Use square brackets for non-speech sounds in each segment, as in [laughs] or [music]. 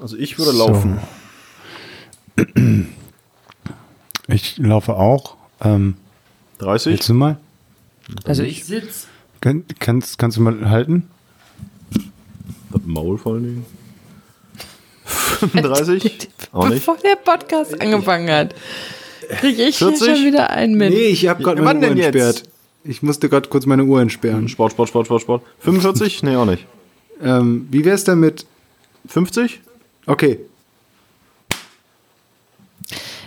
Also ich würde laufen. [clears throat] Ich laufe auch. Ähm, 30? willst du mal? Also ich sitze. Kann, kannst, kannst du mal halten? Das Maul vor allen Dingen. 35? [laughs] Auch nicht. Bevor der Podcast angefangen hat, kriege ich hier 40? schon wieder einen mit. ich habe gerade meine Uhr entsperrt. Ich musste gerade kurz meine Uhr entsperren. Sport, Sport, Sport, Sport, Sport. 45? Nee, auch nicht. Ähm, wie wär's denn mit? 50? Okay,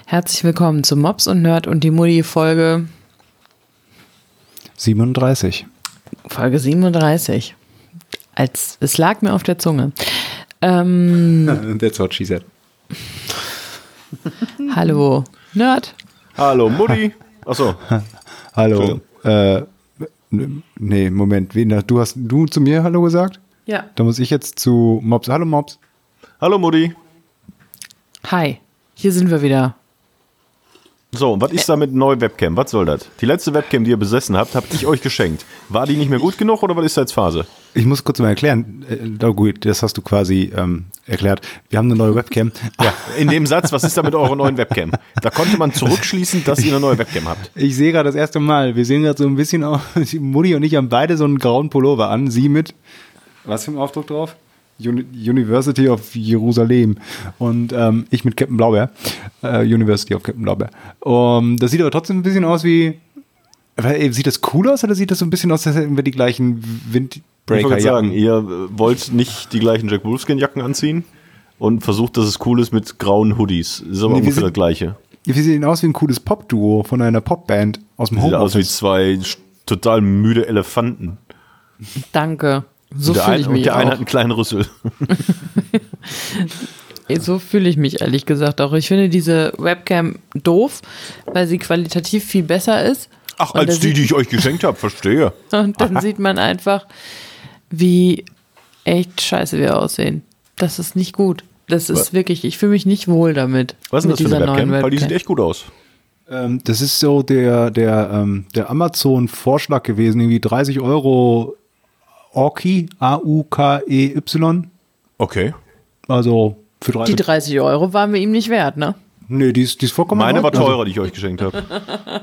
Herzlich willkommen zu Mops und Nerd und die Mutti Folge 37. Folge 37. Als es lag mir auf der Zunge. Ähm, [laughs] That's what she said. [laughs] hallo Nerd. Hallo, Mutti. [laughs] Achso. Hallo. Äh, nee, Moment. Wen, du hast du zu mir Hallo gesagt? Ja. Da muss ich jetzt zu Mobs. Hallo Mobs. Hallo, Mutti. Hi. Hier sind wir wieder. So, und was ist da mit neuer Webcam? Was soll das? Die letzte Webcam, die ihr besessen habt, habe ich euch geschenkt. War die nicht mehr gut genug oder was ist da jetzt Phase? Ich muss kurz mal erklären. Äh, gut, das hast du quasi ähm, erklärt. Wir haben eine neue Webcam. [laughs] Ja, in dem Satz, was ist da mit eurer neuen Webcam? Da konnte man zurückschließen, dass ihr eine neue Webcam habt. Ich sehe gerade das erste Mal. Wir sehen gerade so ein bisschen aus. [laughs] Mutti und ich haben beide so einen grauen Pullover an. Sie mit, was für ein Aufdruck drauf? Uni University of Jerusalem. Und ähm, ich mit Captain Blaubeer. Äh, University of Captain Blaubeer. Um, das sieht aber trotzdem ein bisschen aus wie. Ey, Sieht das cool aus oder sieht das so ein bisschen aus, als hätten wir die gleichen Ich wollte Windbreaker gerade sagen, ihr äh, wollt nicht die gleichen Jack Wolfskin-Jacken anziehen und versucht, dass es cool ist mit grauen Hoodies. Ist aber Nee, wir ungefähr sind- das Gleiche. Wir sehen aus wie ein cooles Popduo von einer Popband aus dem Sieht aus wie Homeoffice. zwei total müde Elefanten. Danke. So der fühle ein- ich und mich der eine auch. hat einen kleinen Rüssel. [laughs] So fühle ich mich ehrlich gesagt auch. Ich finde diese Webcam doof, weil sie qualitativ viel besser ist. Ach, Und als die, die ich euch geschenkt habe, verstehe. [laughs] Und dann [laughs] sieht man einfach, wie echt scheiße wir aussehen. Das ist nicht gut. Das ist Was? wirklich, ich fühle mich nicht wohl damit. Was ist das für eine dieser neuen Webcam? Weil die sieht Webcam. echt gut aus. Ähm, das ist so der, der, ähm, der Amazon-Vorschlag gewesen, irgendwie 30 Euro Orki, A-U-K-E-Y. Okay. Also für Die 30 30 Euro waren wir ihm nicht wert, ne? Nee, die ist, die ist vollkommen Meine in war teurer, die ich euch geschenkt habe.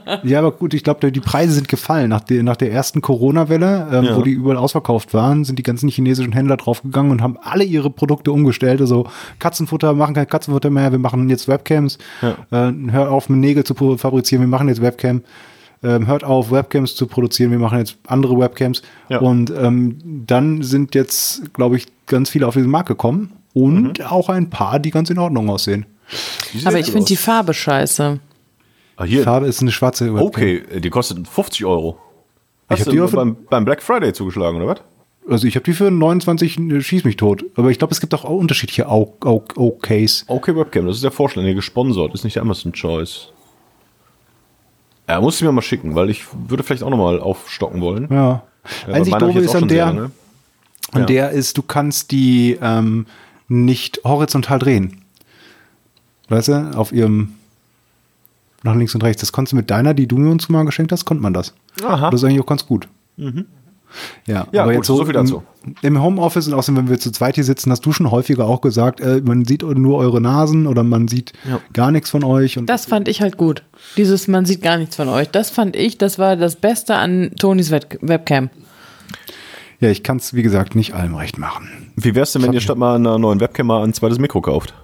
Also, [laughs] ja, aber gut, ich glaube, die Preise sind gefallen. Nach der, nach der ersten Corona-Welle, ähm, Ja. wo die überall ausverkauft waren, sind die ganzen chinesischen Händler draufgegangen und haben alle ihre Produkte umgestellt. Also Katzenfutter, machen kein Katzenfutter mehr, wir machen jetzt Webcams. Ja. Äh, hört auf, mit Nägel zu fabrizieren, wir machen jetzt Webcam. Ähm, hört auf, Webcams zu produzieren, wir machen jetzt andere Webcams. Ja. Und ähm, dann sind jetzt, glaube ich, ganz viele auf diesen Markt gekommen und Mhm. auch ein paar, die ganz in Ordnung aussehen. Die Aber ich finde die. Farbe scheiße. Ah, Die hier. Farbe ist eine schwarze Webcam. Okay, die kostet 50 Euro. Ich Hast hab die du auch beim, beim Black Friday zugeschlagen, oder was? Also ich habe die für 29 schieß mich tot. Aber ich glaube, es gibt auch unterschiedliche OKs. Okay, Webcam, das ist der Vorschlag, der gesponsert, ist nicht der Amazon Choice. Er muss sie mir mal schicken, weil ich würde vielleicht auch nochmal aufstocken wollen. Ja. Ja, bei Einzig jetzt ist an der, an Ja. der ist, du kannst die ähm, nicht horizontal drehen. Weißt du, auf ihrem nach links und rechts. Das konntest du mit deiner, die du mir uns mal geschenkt hast, konnte man das. Aha. Das ist eigentlich auch ganz gut. Ja, Ja, aber gut, jetzt so, so viel dazu. Im, im Homeoffice und außerdem, wenn wir zu zweit hier sitzen, hast du schon häufiger auch gesagt, äh, man sieht nur eure Nasen oder man sieht Ja. gar nichts von euch. Und Das fand ich halt gut. Dieses, man sieht gar nichts von euch. Das fand ich, das war das Beste an Tonis Web Webcam. ja, ich kann es, wie gesagt, nicht allem recht machen. Wie wär's denn, wenn ihr statt mal einer neuen Webcam mal ein zweites Mikro kauft?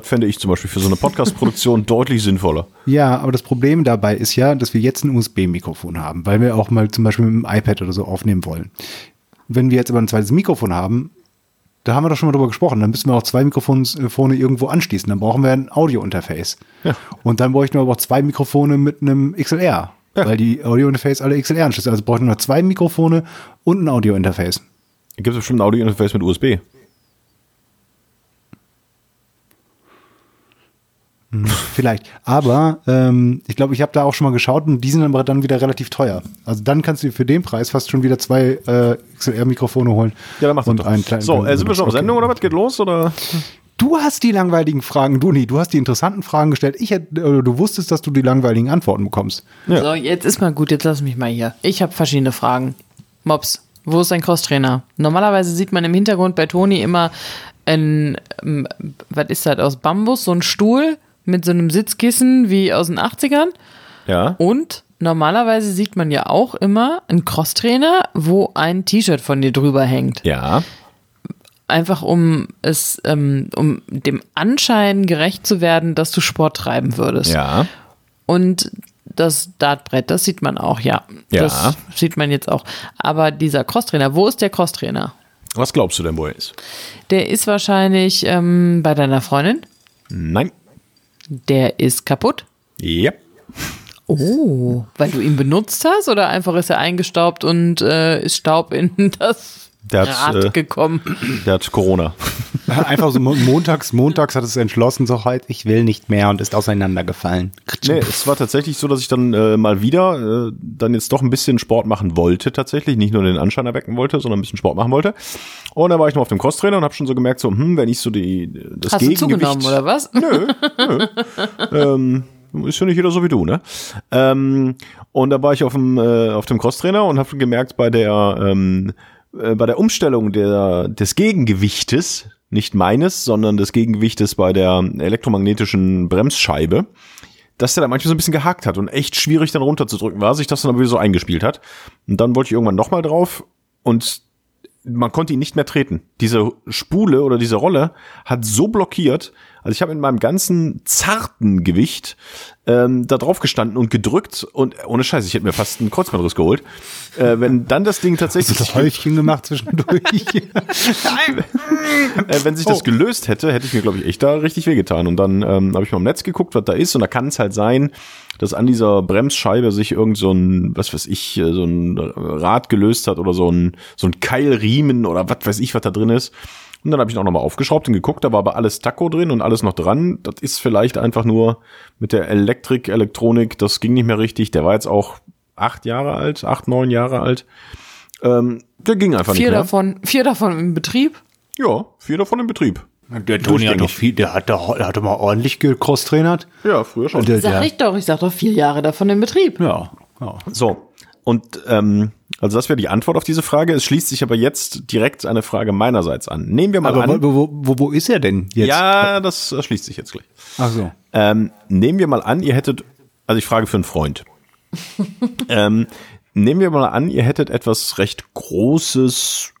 Das fände ich zum Beispiel für so eine Podcast-Produktion [laughs] deutlich sinnvoller. Ja, aber das Problem dabei ist ja, dass wir jetzt ein USB-Mikrofon haben, weil wir auch mal zum Beispiel mit dem iPad oder so aufnehmen wollen. Wenn wir jetzt aber ein zweites Mikrofon haben, da haben wir doch schon mal drüber gesprochen, dann müssen wir auch zwei Mikrofone irgendwo anschließen. Dann brauchen wir ein Audio-Interface. Ja. Und dann bräuchten wir aber auch zwei Mikrofone mit einem XLR, Ja. weil die Audio-Interface alle XLR anschließen. Also bräuchten wir zwei Mikrofone und ein Audio-Interface. Gibt es bestimmt ein Audio-Interface mit USB? Vielleicht. Aber ähm, ich glaube, ich habe da auch schon mal geschaut und die sind aber dann wieder relativ teuer. Also dann kannst du dir für den Preis fast schon wieder zwei äh, XLR-Mikrofone holen. Ja, dann mach das und einen kleinen. So, äh, sind wir schon auf. Sendung oder was? Geht los? Oder? Du hast die langweiligen Fragen, du nie. Du hast die interessanten Fragen gestellt. Ich hätte, du wusstest, dass du die langweiligen Antworten bekommst. Ja. So, jetzt ist mal gut, jetzt lass mich mal hier. Ich habe verschiedene Fragen. Mops, wo ist dein Crosstrainer? Normalerweise sieht man im Hintergrund bei Toni immer ein, ähm, was ist das, aus Bambus, so ein Stuhl mit so einem Sitzkissen wie aus den 80ern. Ja. Und normalerweise sieht man ja auch immer einen Crosstrainer, wo ein T-Shirt von dir drüber hängt. Ja. Einfach um es, ähm, um dem Anschein gerecht zu werden, dass du Sport treiben würdest. Ja. Und das Dartbrett, das sieht man auch, ja. Ja. Das sieht man jetzt auch. Aber dieser Crosstrainer, wo ist der Crosstrainer? Was glaubst du denn, wo er ist? Der ist wahrscheinlich ähm, bei deiner Freundin. Nein. Der ist kaputt. Ja. Oh, weil du ihn benutzt hast oder einfach ist er eingestaubt und äh, ist Staub in [laughs] das Der hat, äh, gekommen? Der hat Corona. [laughs] Einfach so mo- montags, montags hat es entschlossen, so halt, ich will nicht mehr und ist auseinandergefallen. Nee, es war tatsächlich so, dass ich dann äh, mal wieder äh, dann jetzt doch ein bisschen Sport machen wollte tatsächlich. Nicht nur den Anschein erwecken wollte, sondern ein bisschen Sport machen wollte. Und da war ich noch auf dem Crosstrainer und habe schon so gemerkt, so, hm, wenn ich so die, das Hast du Gegengewicht... zugenommen oder was? ähm, ist ja nicht jeder so wie du, ne? Ähm, und da war ich auf dem, äh, auf dem Crosstrainer und habe gemerkt, bei der, ähm, äh, bei der Umstellung der, des Gegengewichtes, nicht meines, sondern des Gegengewichtes bei der elektromagnetischen Bremsscheibe, dass der da manchmal so ein bisschen gehakt hat und echt schwierig dann runterzudrücken war, sich das dann aber wieder so eingespielt hat. Und dann wollte ich irgendwann nochmal drauf und man konnte ihn nicht mehr treten. Diese Spule oder diese Rolle hat so blockiert. Also ich habe mit meinem ganzen zarten Gewicht ähm, da drauf gestanden und gedrückt und ohne Scheiß, ich hätte mir fast einen Kreuzbandriss geholt. Äh, wenn dann das Ding tatsächlich Das Häufchen gemacht zwischendurch. [laughs] äh, wenn sich das Oh. gelöst hätte, hätte ich mir, glaube ich, echt da richtig wehgetan. Und dann ähm, habe ich mal im Netz geguckt, was da ist. Und da kann es halt sein, dass an dieser Bremsscheibe sich irgend so ein, was weiß ich, äh, so ein Rad gelöst hat oder so ein, so ein Keilriemen oder was weiß ich, was da drin ist. Und dann habe ich ihn auch nochmal aufgeschraubt und geguckt, da war aber alles Taco drin und alles noch dran. Das ist vielleicht einfach nur mit der Elektrik, Elektronik, das ging nicht mehr richtig. Der war jetzt auch acht Jahre alt, acht, neun Jahre alt. Ähm, der ging einfach Vier nicht mehr. davon, vier davon im Betrieb? Ja, vier davon in Betrieb. Der Toni hat doch viel, der hat doch, der hat doch mal ordentlich gecross-trainert. Ja, früher schon. Der, Sag der, ich doch, ich sag doch vier Jahre davon im Betrieb. ja, ja. So, und ähm, also das wäre die Antwort auf diese Frage. Es schließt sich aber jetzt direkt eine Frage meinerseits an. Nehmen wir mal Aber an. wo, wo, wo, wo ist er denn jetzt? ja, das äh, schließt sich jetzt gleich. Ach so. Ähm, nehmen wir mal an, ihr hättet, also ich frage für einen Freund. [laughs] ähm, nehmen wir mal an, ihr hättet etwas recht Großes,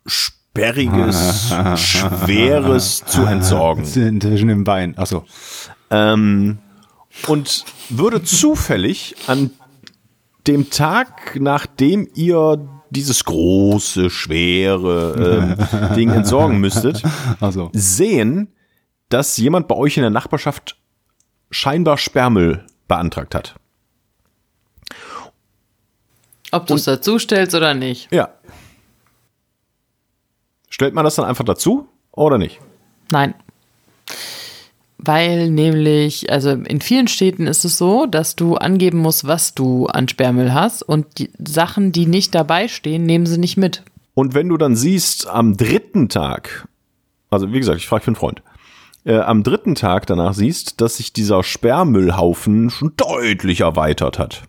Sperriges, Schweres [laughs] zu entsorgen. Zwischen dem Bein. Ach so. Ähm, und würde zufällig an dem Tag, nachdem ihr dieses große, schwere ähm, [laughs] Ding entsorgen müsstet, Ach so. sehen, dass jemand bei euch in der Nachbarschaft scheinbar Sperrmüll beantragt hat. Ob du es dazu stellst oder nicht. Ja. Stellt man das dann einfach dazu oder nicht? Nein. Weil nämlich, also in vielen Städten ist es so, dass du angeben musst, was du an Sperrmüll hast und die Sachen, die nicht dabei stehen, nehmen sie nicht mit. Und wenn du dann siehst, am dritten Tag, also wie gesagt, ich frage für einen Freund, äh, am dritten Tag danach siehst, dass sich dieser Sperrmüllhaufen schon deutlich erweitert hat.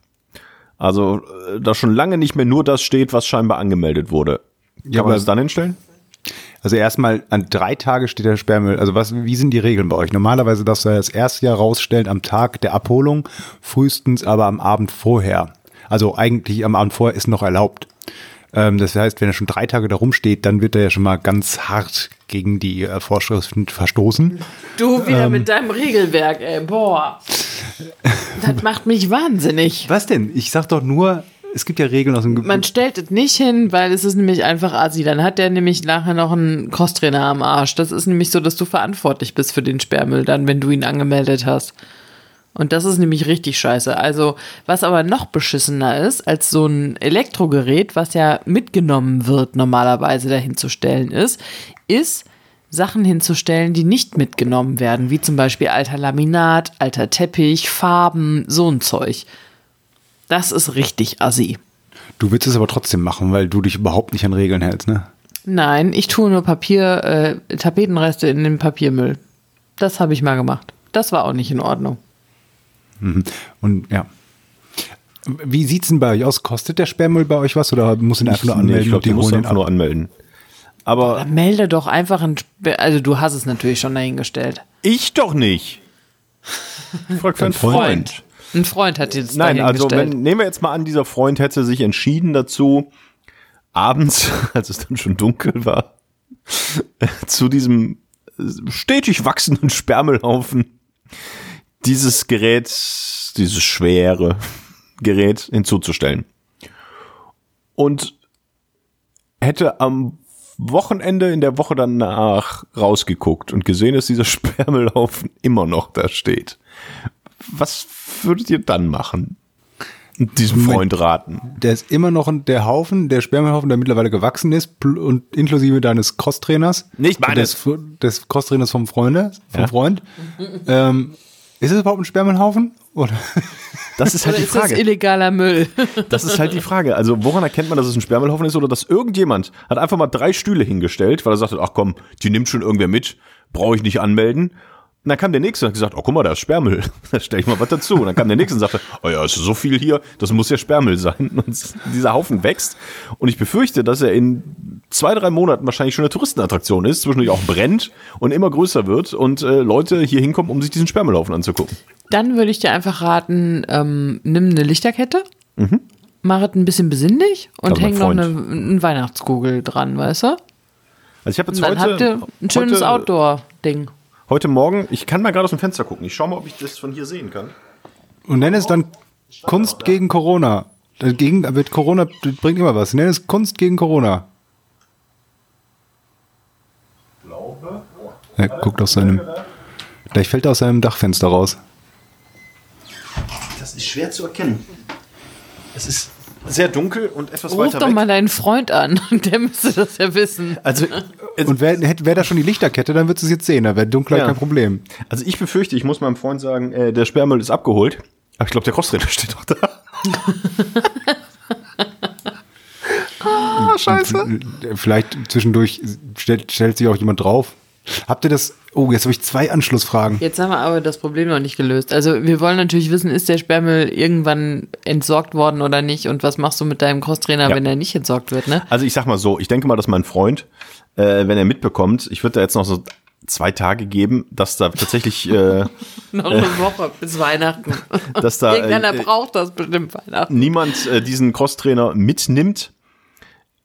Also äh, da schon lange nicht mehr nur das steht, was scheinbar angemeldet wurde. Kann Ja, man aber- das dann hinstellen? Also erstmal an drei Tage steht der Sperrmüll. Also was, wie sind die Regeln bei euch? Normalerweise darfst du das erste Jahr rausstellen am Tag der Abholung, frühestens aber am Abend vorher. Also eigentlich am Abend vorher ist noch erlaubt. Ähm, das heißt, wenn er schon drei Tage da rumsteht, dann wird er ja schon mal ganz hart gegen die äh, Vorschriften verstoßen. Du wieder mit deinem Regelwerk, ey, boah. Das macht mich wahnsinnig. Was denn? Ich sag doch nur, es gibt ja Regeln aus dem Ge- Man stellt es nicht hin, weil es ist nämlich einfach assi. Dann hat der nämlich nachher noch einen Crosstrainer am Arsch. Das ist nämlich so, dass du verantwortlich bist für den Sperrmüll dann, wenn du ihn angemeldet hast. Und das ist nämlich richtig scheiße. Also, was aber noch beschissener ist, als so ein Elektrogerät, was ja mitgenommen wird, normalerweise dahin zu stellen ist, ist Sachen hinzustellen, die nicht mitgenommen werden, wie zum Beispiel alter Laminat, alter Teppich, Farben, so ein Zeug. Das ist richtig assi. Du willst es aber trotzdem machen, weil du dich überhaupt nicht an Regeln hältst, ne? Nein, ich tue nur Papier, äh, Tapetenreste in den Papiermüll. Das habe ich mal gemacht. Das war auch nicht in Ordnung. Und ja. Wie sieht's denn bei euch aus? Kostet der Sperrmüll bei euch was oder muss ihn einfach nur Nee, anmelden ich glaube, die ihn einfach ab? nur anmelden. Aber Dann melde doch einfach ein, Sper also du hast es natürlich schon dahingestellt. ich doch nicht. Ich frag für einen Freund. Ein Freund hat jetzt Nein, also wenn, nehmen wir jetzt mal an, dieser Freund hätte sich entschieden dazu, abends, [laughs] als es dann schon dunkel war, [laughs] zu diesem stetig wachsenden Sperrmüllhaufen dieses Gerät, dieses schwere Gerät hinzuzustellen. Und hätte am Wochenende in der Woche danach rausgeguckt und gesehen, dass dieser [laughs] Sperrmüllhaufen immer noch da steht. Was würdet ihr dann machen? Diesem Freund raten. Der ist immer noch ein- der Haufen, der Sperrmüllhaufen, der mittlerweile gewachsen ist, und inklusive deines Crosstrainers. Nicht meines. Des, des Crosstrainers vom Freunde, vom Ja. Freund. [laughs] ähm, ist es überhaupt ein Sperrmüllhaufen? Oder? Das ist halt Oder die ist das Frage. illegaler Müll? Das ist halt die Frage. Also woran erkennt man, dass es ein Sperrmüllhaufen ist oder dass irgendjemand hat einfach mal drei Stühle hingestellt, weil er sagte, ach komm, die nimmt schon irgendwer mit, brauche ich nicht anmelden. Und dann kam der nächste und hat gesagt, oh guck mal, da ist Sperrmüll. [laughs] Da stelle ich mal was dazu. Und dann kam der nächste und sagte, oh ja, ist so viel hier, das muss ja Sperrmüll sein. [laughs] Und dieser Haufen wächst. Und ich befürchte, dass er in zwei, drei Monaten wahrscheinlich schon eine Touristenattraktion ist, zwischendurch auch brennt und immer größer wird und äh, Leute hier hinkommen, um sich diesen Sperrmüllhaufen anzugucken. Dann würde ich dir einfach raten, ähm, nimm eine Lichterkette, mach es ein bisschen besinnlich und Also häng noch eine, einen Weihnachtskugel dran, weißt du? Also ich habe jetzt Und dann heute, habt ihr ein schönes Outdoor-Ding. Heute Morgen, ich kann mal gerade aus dem Fenster gucken. Ich schau mal, ob ich das von hier sehen kann. Und nenn es dann Kunst gegen Corona. Dagegen wird Corona das bringt immer was. Nenn es Kunst gegen Corona. Er guckt aus seinem. Gleich fällt er aus seinem Dachfenster raus. Das ist schwer zu erkennen. Es ist sehr dunkel und etwas Ruf weiter doch weg. mal deinen Freund an, [laughs] der müsste das ja wissen. also, [laughs] Und wäre wär da schon die Lichterkette, dann würdest du es jetzt sehen. Da wäre Dunkelheit Ja. kein Problem. also ich befürchte, ich muss meinem Freund sagen, äh, der Sperrmüll ist abgeholt. Aber ich glaube, der Crosstrainer [laughs] steht noch da. ah, scheiße. Vielleicht zwischendurch stellt, stellt sich auch jemand drauf. Habt ihr das? Oh, jetzt habe ich zwei Anschlussfragen. Jetzt haben wir aber das Problem noch nicht gelöst. Also wir wollen natürlich wissen, ist der Sperrmüll irgendwann entsorgt worden oder nicht? Und was machst du mit deinem Crosstrainer, Ja. wenn er nicht entsorgt wird, ne? Also ich sag mal so, ich denke mal, dass mein Freund, äh, wenn er mitbekommt, ich würde da jetzt noch so zwei Tage geben, dass da tatsächlich, äh, [laughs] Noch eine Woche bis Weihnachten. [laughs] dass da Irgendeiner äh, braucht das bestimmt Weihnachten. niemand äh, diesen Crosstrainer mitnimmt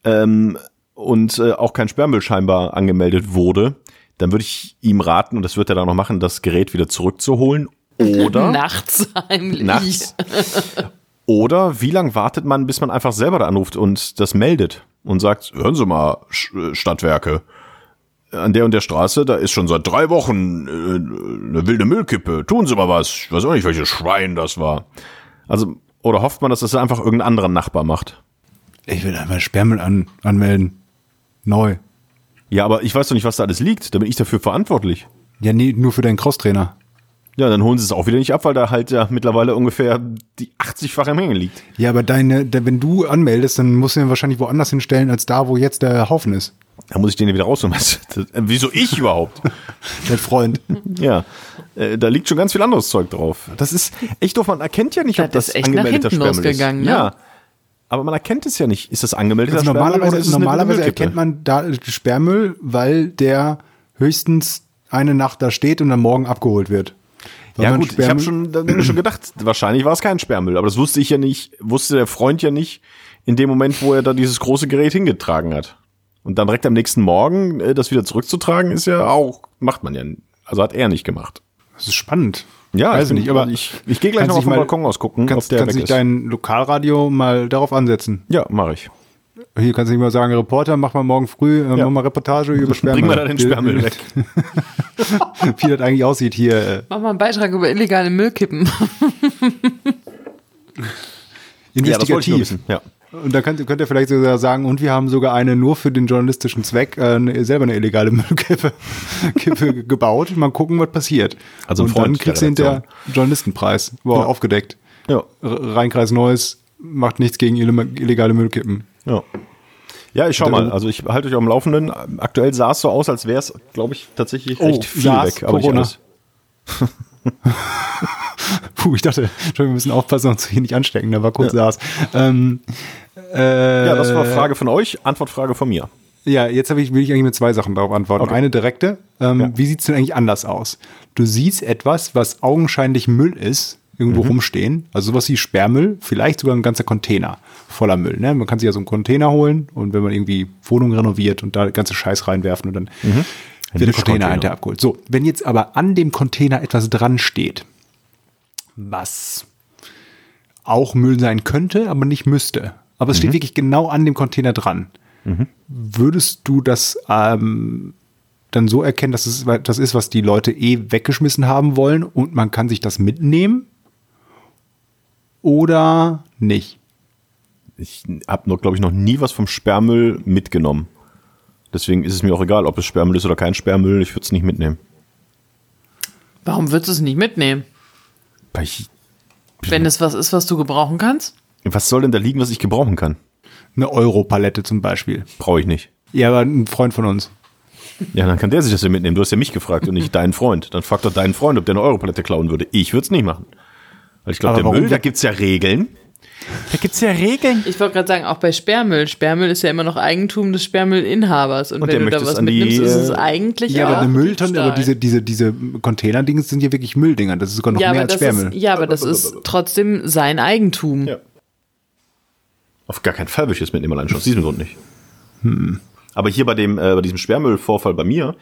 ähm, und äh, auch kein Sperrmüll scheinbar angemeldet wurde, dann würde ich ihm raten, und das wird er dann noch machen, das Gerät wieder zurückzuholen. Oder, [laughs] Nachts heimlich. Nachts. oder wie lang wartet man, bis man einfach selber da anruft und das meldet und sagt, hören Sie mal, äh, Stadtwerke, an der und der Straße, da ist schon seit drei Wochen äh, eine wilde Müllkippe. Tun Sie mal was. Ich weiß auch nicht, welches Schwein das war. Also, oder hofft man, dass das einfach irgendein anderer Nachbar macht? Ich will einfach Sperrmüll an, anmelden. Neu. Ja, aber ich weiß doch nicht, was da alles liegt. Da bin ich dafür verantwortlich. Ja, nee, nur für deinen Crosstrainer. Ja, dann holen sie es auch wieder nicht ab, weil da halt ja mittlerweile ungefähr die 80-fache Menge liegt. Ja, aber deine, de, wenn du anmeldest, dann musst du ihn wahrscheinlich woanders hinstellen, als da, wo jetzt der Haufen ist. Da muss ich den ja wieder rausholen. Das, das, äh, wieso ich überhaupt? [laughs] Dein Freund. ja, äh, da liegt schon ganz viel anderes Zeug drauf. Das ist echt doof. Man erkennt ja nicht, ob Das das, ist echt nach angemeldeter hinten Sperrmüll ist. ne? Ja, aber man erkennt es ja nicht. Ist das angemeldeter Also Sperrmüll normalerweise eine normalerweise erkennt man da Sperrmüll, weil der höchstens eine Nacht da steht und dann morgen abgeholt wird. Ja gut, ich habe Sperrmüll- schon, ich schon gedacht, wahrscheinlich war es kein Sperrmüll, aber das wusste ich ja nicht, wusste der Freund ja nicht in dem Moment, wo er da dieses große Gerät hingetragen hat. Und dann direkt am nächsten Morgen äh, das wieder zurückzutragen, ist ja auch, macht man ja, also hat er nicht gemacht. Das ist spannend. Ja, weiß ich bin- nicht, aber ich, ich gehe gleich noch auf den Balkon ausgucken, Kannst, ob der kannst weg dich ist. dein Lokalradio mal darauf ansetzen. Ja, mache ich. Hier kannst du nicht mal sagen, Reporter, mach mal morgen früh äh, Ja. mach mal Reportage über Sperrmüll. [laughs] Bring mal da den Wie- Sperrmüll weg. [laughs] Wie das eigentlich aussieht hier. äh, Mach mal einen Beitrag über illegale Müllkippen. [laughs] Ja, das wollte ich nur Investigativ. wissen. Ja. Und da könnt, könnt ihr vielleicht sogar sagen, und wir haben sogar eine nur für den journalistischen Zweck äh, selber eine illegale [laughs] Müllkippe Kippe gebaut. Mal gucken, was passiert. Also und dann kriegst du der hinterher. Journalistenpreis. Wow, Ja. aufgedeckt. Ja. Rheinkreis Neues macht nichts gegen ille- illegale Müllkippen. Ja. Ja, ich schau mal. Also ich halte euch dem Laufenden. Aktuell sah es so aus, als wäre es, glaube ich, tatsächlich Oh, recht viel SARS, weg. Aber Corona. alles. [laughs] [laughs] Puh, ich dachte, schon, wir müssen aufpassen, uns hier nicht anstecken. Da war kurz SARS. Ähm, äh, Ja, das war Frage von euch, Antwortfrage von mir. Ja, jetzt habe ich, will ich eigentlich mit zwei Sachen darauf antworten. Okay. Eine direkte. Ähm, Ja. Wie sieht es denn eigentlich anders aus? Du siehst etwas, was augenscheinlich Müll ist, irgendwo rumstehen. Also sowas wie Sperrmüll, vielleicht sogar ein ganzer Container voller Müll. Ne? Man kann sich ja so einen Container holen und wenn man irgendwie Wohnung renoviert und da ganze Scheiß reinwerfen und dann wird der Container hinterher abgeholt. So, wenn jetzt aber an dem Container etwas dran steht, was auch Müll sein könnte, aber nicht müsste. Aber es steht wirklich genau an dem Container dran. Würdest du das ähm, dann so erkennen, dass es das ist, was die Leute eh weggeschmissen haben wollen und man kann sich das mitnehmen? Oder nicht? Ich habe noch, glaube ich, noch nie was vom Sperrmüll mitgenommen. Deswegen ist es mir auch egal, ob es Sperrmüll ist oder kein Sperrmüll. Ich würde es nicht mitnehmen. Warum würdest du es nicht mitnehmen? Wenn es was ist, was du gebrauchen kannst? was soll denn da liegen, was ich gebrauchen kann? Eine Europalette zum Beispiel. Brauche ich nicht. Ja, aber ein Freund von uns. Ja, dann kann der sich das ja mitnehmen. Du hast ja mich gefragt und nicht [laughs] deinen Freund. Dann frag doch deinen Freund, ob der eine Europalette klauen würde. Ich würde es nicht machen. Weil ich glaube, Aber der warum Müll, da wir- gibt's ja Regeln. Da gibt's ja Regeln. Ich wollte gerade sagen, auch bei Sperrmüll. Sperrmüll ist ja immer noch Eigentum des Sperrmüllinhabers. Und, Und wenn du da es was an die, mitnimmst, ist es äh, eigentlich Ja, aber eine Mülltonne, aber diese, diese, diese Container-Dings sind ja wirklich Mülldinger. Das ist sogar noch ja, mehr als Sperrmüll. ist, ja, aber das ist trotzdem sein Eigentum. Ja. Auf gar keinen Fall würde ich das mitnehmen, allein schon aus diesem Grund nicht. Aber hier bei dem, äh, bei diesem Sperrmüllvorfall bei mir,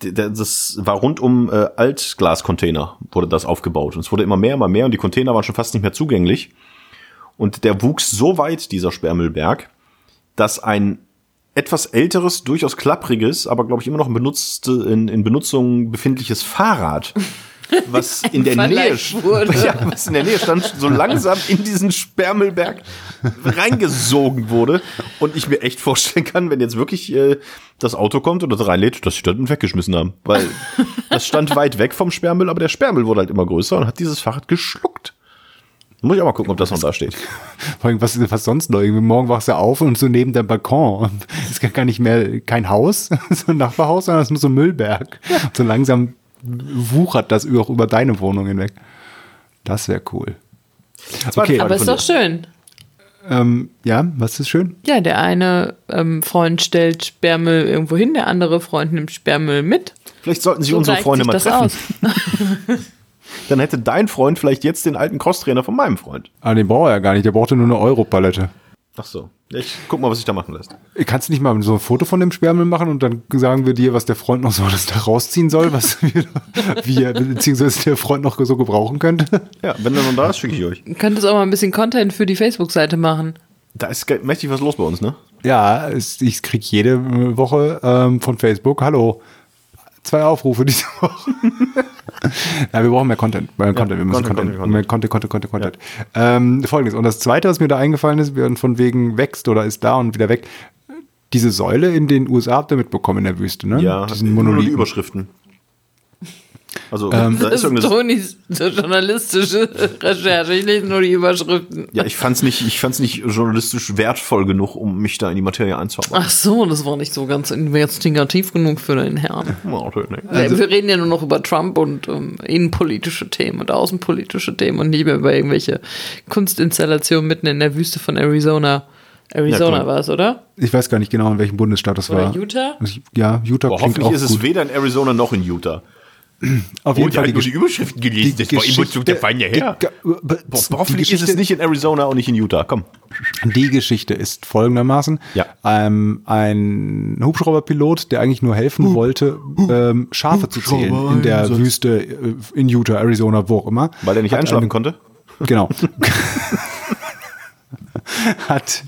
das war rund um äh, Altglascontainer wurde das aufgebaut. Und es wurde immer mehr, immer mehr und die Container waren schon fast nicht mehr zugänglich. Und der wuchs so weit, dieser Sperrmüllberg, dass ein etwas älteres, durchaus klappriges, aber glaube ich immer noch in, benutzte, in, in Benutzung befindliches Fahrrad, [laughs] was in der Nähe, wurde. [laughs] ja, was in der Nähe stand, so langsam in diesen Sperrmüllberg reingesogen wurde. Und ich mir echt vorstellen kann, wenn jetzt wirklich äh, das Auto kommt und das reinlädt, dass sie das weggeschmissen haben. Weil [laughs] das stand weit weg vom Sperrmüll, aber der Sperrmüll wurde halt immer größer und hat dieses Fahrrad geschluckt. Muss ich auch mal gucken, ob das noch da steht. [laughs] Vor allem, was, was sonst noch? Irgendwie morgen wachst du auf und so neben deinem Balkon. Und es [laughs] ist gar- nicht mehr kein Haus, [laughs] so ein Nachbarhaus, sondern es ist nur so ein Müllberg. Und so langsam wuchert das auch über deine Wohnung hinweg. Das wäre cool. Okay, Aber ist doch schön. ähm, ja, was ist schön? Ja, der eine ähm, Freund stellt Sperrmüll irgendwo hin, der andere Freund nimmt Sperrmüll mit. Vielleicht sollten sich So unsere Freunde sich mal das treffen. Dann hätte dein Freund vielleicht jetzt den alten Crosstrainer von meinem Freund. Ah, den braucht er ja gar nicht. Der brauchte nur eine Europalette. Ach so. Ich guck mal, was sich da machen lässt. Kannst du nicht mal so ein Foto von dem Sperrmüll machen und dann sagen wir dir, was der Freund noch so alles da rausziehen soll, was [laughs] wir, wie er, beziehungsweise der Freund noch so gebrauchen könnte? Ja, wenn der noch da ist, schicke ich euch. Du könntest auch mal ein bisschen Content für die Facebook-Seite machen. Da ist mächtig was los bei uns, ne? Ja, ich krieg jede äh, Woche ähm, von Facebook, hallo, zwei Aufrufe diese Woche. [laughs] ja, wir brauchen mehr Content. Mehr Content. Wir müssen Content, Content, Content, mehr Content, Content, Content, Content. Ähm, Folgendes. Und das Zweite, was mir da eingefallen ist, von wegen wächst oder ist da und wieder weg, diese Säule in den USA habt ihr mitbekommen in der Wüste, ne? Ja, Diesen nur die Monolithen. Überschriften. Also, Ähm, da Das ist ist irgendeine. Tonis so journalistische Recherche. Ich lese nur die Überschriften. Ja, ich fand's nicht, ich fand's nicht journalistisch wertvoll genug, um mich da in die Materie einzuarbeiten. Ach so, das war nicht so ganz investigativ genug für den Herrn. [laughs] Ja. Also- wir reden ja nur noch über Trump und ähm, innenpolitische Themen und außenpolitische Themen und nicht mehr über irgendwelche Kunstinstallationen mitten in der Wüste von Arizona. Arizona klar. war es, oder? Ich weiß gar nicht genau, in welchem Bundesstaat das Oder war. Utah? Ja, Utah Boah, klingt hoffentlich auch ist es gut. weder in Arizona noch in Utah. Auf Oh, jeden die Fall die, nur die Überschriften gelesen. Das war Inbezug der Fein ja her. die, Boah, hoffentlich ist es nicht in Arizona und nicht in Utah. Komm. Die Geschichte ist folgendermaßen. Ja. Ähm, ein Hubschrauberpilot, der eigentlich nur helfen wollte, ähm, Schafe zu zählen in der Hubschrauber-Einsatz. Wüste äh, in Utah, Arizona, wo auch immer. Weil er nicht einschlafen eine- konnte. Genau. [laughs] hat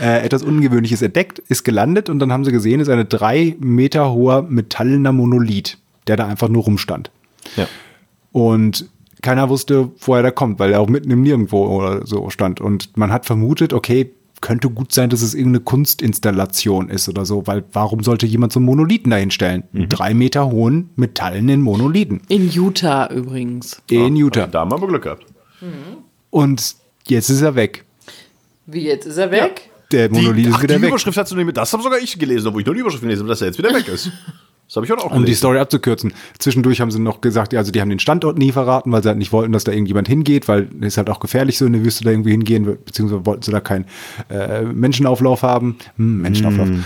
äh, etwas Ungewöhnliches entdeckt, ist gelandet und dann haben sie gesehen, ist eine drei Meter hoher metallener Monolith, der da einfach nur rumstand. Ja. Und keiner wusste, woher der kommt, weil er auch mitten im Nirgendwo oder so stand. Und man hat vermutet, okay, könnte gut sein, dass es irgendeine Kunstinstallation ist oder so, weil warum sollte jemand so einen Monolithen dahinstellen? Einen drei Meter hohen metallenen Monolithen In Utah übrigens. in Utah. Da haben wir aber Glück gehabt. Und jetzt ist er weg. Wie jetzt ist er weg? Der Die, Monolith ach, ist wieder die weg. Überschrift hast du nicht mit. Das habe sogar ich gelesen, obwohl ich nur die Überschrift gelesen habe, dass er jetzt wieder weg ist. [laughs] Das habe ich auch Um die. Story abzukürzen. Zwischendurch haben sie noch gesagt, also die haben den Standort nie verraten, weil sie halt nicht wollten, dass da irgendjemand hingeht, weil es ist halt auch gefährlich, so in der Wüste da irgendwie hingehen, beziehungsweise wollten sie da keinen äh, Menschenauflauf haben. Hm, Menschenauflauf. [laughs]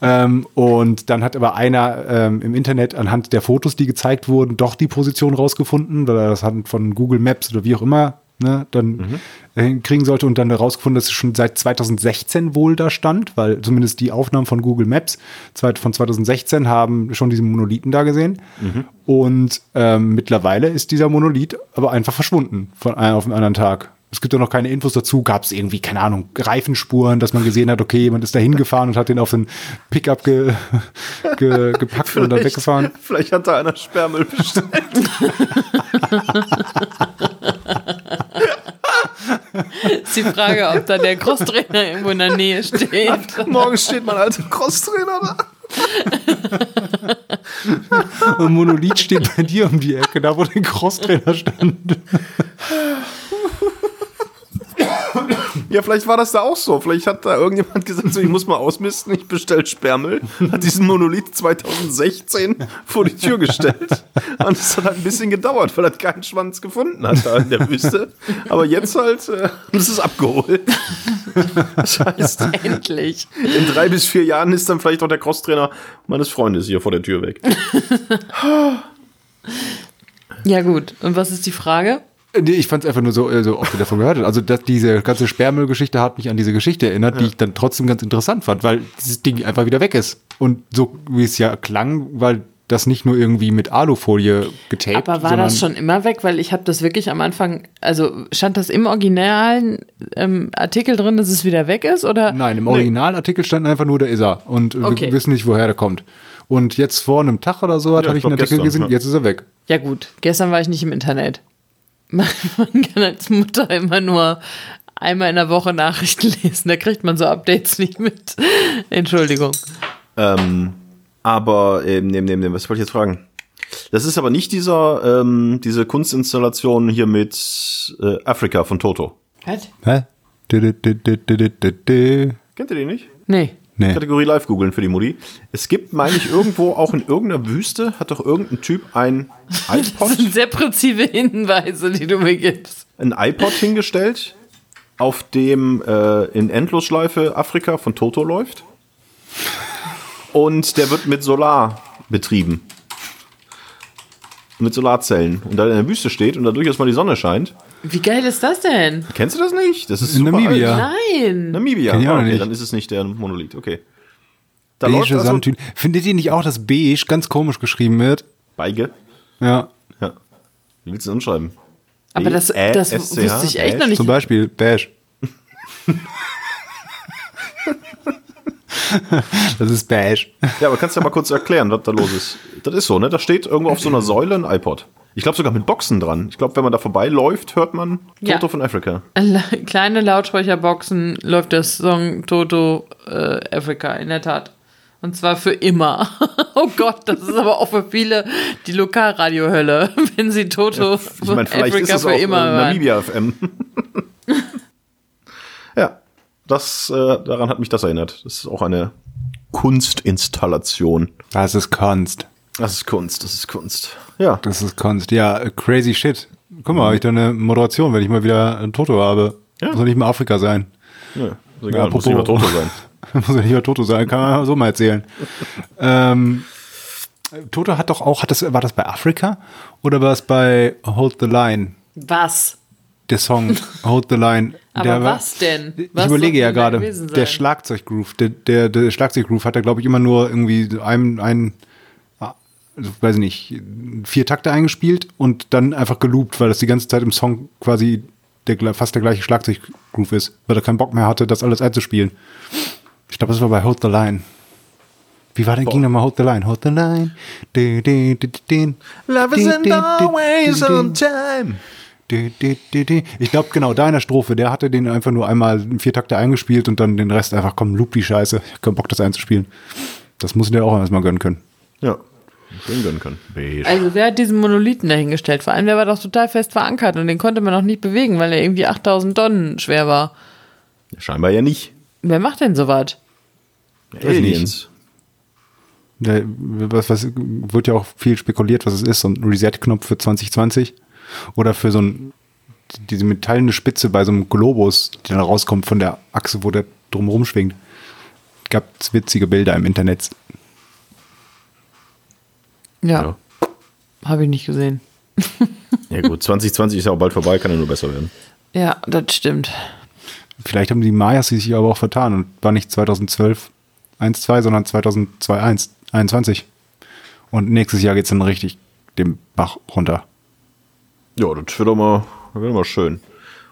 Ähm, und dann hat aber einer ähm, im Internet anhand der Fotos, die gezeigt wurden, doch die Position rausgefunden, weil er das hat von Google Maps oder wie auch immer ne, dann äh, kriegen sollte und dann herausgefunden, dass es schon seit 2016 wohl da stand, weil zumindest die Aufnahmen von Google Maps von 2016 haben schon diesen Monolithen da gesehen. Und ähm, mittlerweile ist dieser Monolith aber einfach verschwunden von einem auf den anderen Tag. Es gibt ja noch keine Infos dazu. Gab es irgendwie, keine Ahnung, Reifenspuren, dass man gesehen hat, okay, jemand ist da hingefahren und hat den auf den Pickup ge, [laughs] ge, gepackt und dann weggefahren. Vielleicht hat da einer Sperrmüll bestellt. [laughs] [laughs] Ist die Frage, ob da der Crosstrainer irgendwo in der Nähe steht. Morgen steht mein alter Crosstrainer da. Und Monolith steht bei dir um die Ecke, da wo der Crosstrainer stand. [laughs] Ja, vielleicht war das da auch so. Vielleicht hat da irgendjemand gesagt, so, ich muss mal ausmisten, ich bestell Sperrmüll. Hat diesen Monolith 2016 vor die Tür gestellt. Und es hat halt ein bisschen gedauert, weil er keinen Schwanz gefunden hat da in der Wüste. Aber jetzt halt, äh, ist es abgeholt. Das heißt, Endlich. in drei bis vier Jahren ist dann vielleicht auch der Crosstrainer meines Freundes hier vor der Tür weg. Ja, gut. Und was ist die Frage? Nee, ich fand es einfach nur so, äh, so, ob ihr davon gehört habt. Also dass diese ganze Sperrmüllgeschichte hat mich an diese Geschichte erinnert, die ich dann trotzdem ganz interessant fand, weil dieses Ding einfach wieder weg ist. Und so wie es ja klang, weil das nicht nur irgendwie mit Alufolie getaped, Aber war das schon immer weg? Weil ich habe das wirklich am Anfang, also stand das im originalen ähm, Artikel drin, dass es wieder weg ist? Oder? Nein, im Originalartikel stand einfach nur, da ist er. Und Okay. wir wissen nicht, woher der kommt. Und jetzt vor einem Tag oder so hat Ja, habe ich einen Artikel gestern, gesehen, ja. jetzt ist er weg. Ja gut, gestern war ich nicht im Internet. [laughs] Man kann als Mutter immer nur einmal in der Woche Nachrichten lesen. Da kriegt man so Updates nicht mit. [laughs] Entschuldigung. Ähm, aber, ähm, nehm, nehm, nehm, was wollte ich jetzt fragen? Das ist aber nicht dieser, ähm, diese Kunstinstallation hier mit äh, Afrika von Toto. Was? Hä? Kennt ihr die nicht? Nee. Nee. Kategorie live googeln für die Mutti. Es gibt, meine ich, irgendwo auch in irgendeiner Wüste hat doch irgendein Typ ein [laughs] Das iPod, sind sehr präzise Hinweise, die du mir gibst. ein iPod hingestellt, auf dem äh, in Endlosschleife Afrika von Toto läuft. Und der wird mit Solar betrieben. Mit Solarzellen. Und da in der Wüste steht und da durchaus mal die Sonne scheint. Wie geil ist das denn? Kennst du das nicht? Das ist In super Namibia. Alt. Nein. Namibia. Kenn ich auch Ah, okay, nicht. dann ist es nicht der Monolith. Okay. Da läuft Beige also Sandtüten. Findet ihr nicht auch, dass beige ganz komisch geschrieben wird? Beige. Ja. Ja. Wie willst du denn umschreiben? Aber das, das wüsste ich echt Beige? noch nicht. Zum Beispiel beige. [laughs] das ist beige. Ja, aber kannst du ja mal kurz erklären, was da los ist. Das ist so, ne? Da steht irgendwo auf so einer Säule ein iPod. Ich glaube sogar mit Boxen dran. Ich glaube, wenn man da vorbeiläuft, hört man Ja. Toto von Afrika. La- [laughs] Kleine Lautsprecherboxen läuft der Song Toto äh, Africa, in der Tat. Und zwar für immer. [laughs] oh Gott, das ist aber auch für viele die Lokalradiohölle, [laughs] wenn sie Toto Ich meine, vielleicht ist Africa es für auch äh, immer hören. Namibia FM. ja, das, äh, daran hat mich das erinnert. Das ist auch eine Kunstinstallation. Das ist Kunst. Das ist Kunst, das ist Kunst. Ja, Das ist Kunst. Ja, crazy shit. Guck mal, habe ich da eine Moderation, wenn ich mal wieder ein Toto habe. Ja. Muss doch nicht mal Afrika sein. ja ist egal, muss apropos- nicht mal Toto sein. [laughs] Muss ja nicht mal Toto sein, kann man so mal erzählen. [laughs] ähm, Toto hat doch auch, hat das, war das bei Afrika oder war es bei Hold the Line? Was? Der Song Hold the Line. [laughs] Aber der war- was denn? Ich Was überlege ja da gerade, der Schlagzeuggroove, der, der, der Schlagzeuggroove hat er, glaube ich, immer nur irgendwie so ein, ein weiß ich nicht, vier Takte eingespielt und dann einfach geloopt, weil das die ganze Zeit im Song quasi der, fast der gleiche Schlagzeuggroove ist, weil er keinen Bock mehr hatte, das alles einzuspielen. Ich glaube, das war bei Hold the Line. Wie war denn, ging nochmal Hold the Line? Hold the Line. Du, du, du. Love is in always on time. Ich glaube, genau, da in der Strophe, der hatte den einfach nur einmal in vier Takte eingespielt und dann den Rest einfach, komm, loop die Scheiße. Ich hab keinen Bock, das einzuspielen. Das muss der auch erstmal gönnen können. Ja, schön gönnen können. Beige. Also wer hat diesen Monolithen dahingestellt? Vor allem, der war doch total fest verankert und den konnte man noch nicht bewegen, weil er irgendwie 8000 Tonnen schwer war. Scheinbar ja nicht. Wer macht denn sowas? ich Aliens. Der, was, was wird ja auch viel spekuliert, was es ist, so ein Reset-Knopf für 2020 oder für so ein diese metallene Spitze bei so einem Globus, die dann rauskommt von der Achse, wo der drumherum schwingt. Gab's witzige Bilder im Internet. Ja. Ja. Habe ich nicht gesehen. [laughs] Ja gut, 2020 ist ja auch bald vorbei, kann ja nur besser werden. Ja, das stimmt. Vielleicht haben die Mayas sich aber auch vertan und war nicht 2012 1-2, sondern 2002 1, 21. Und nächstes Jahr geht's dann richtig den Bach runter. Ja, das wird doch mal, wird doch mal schön.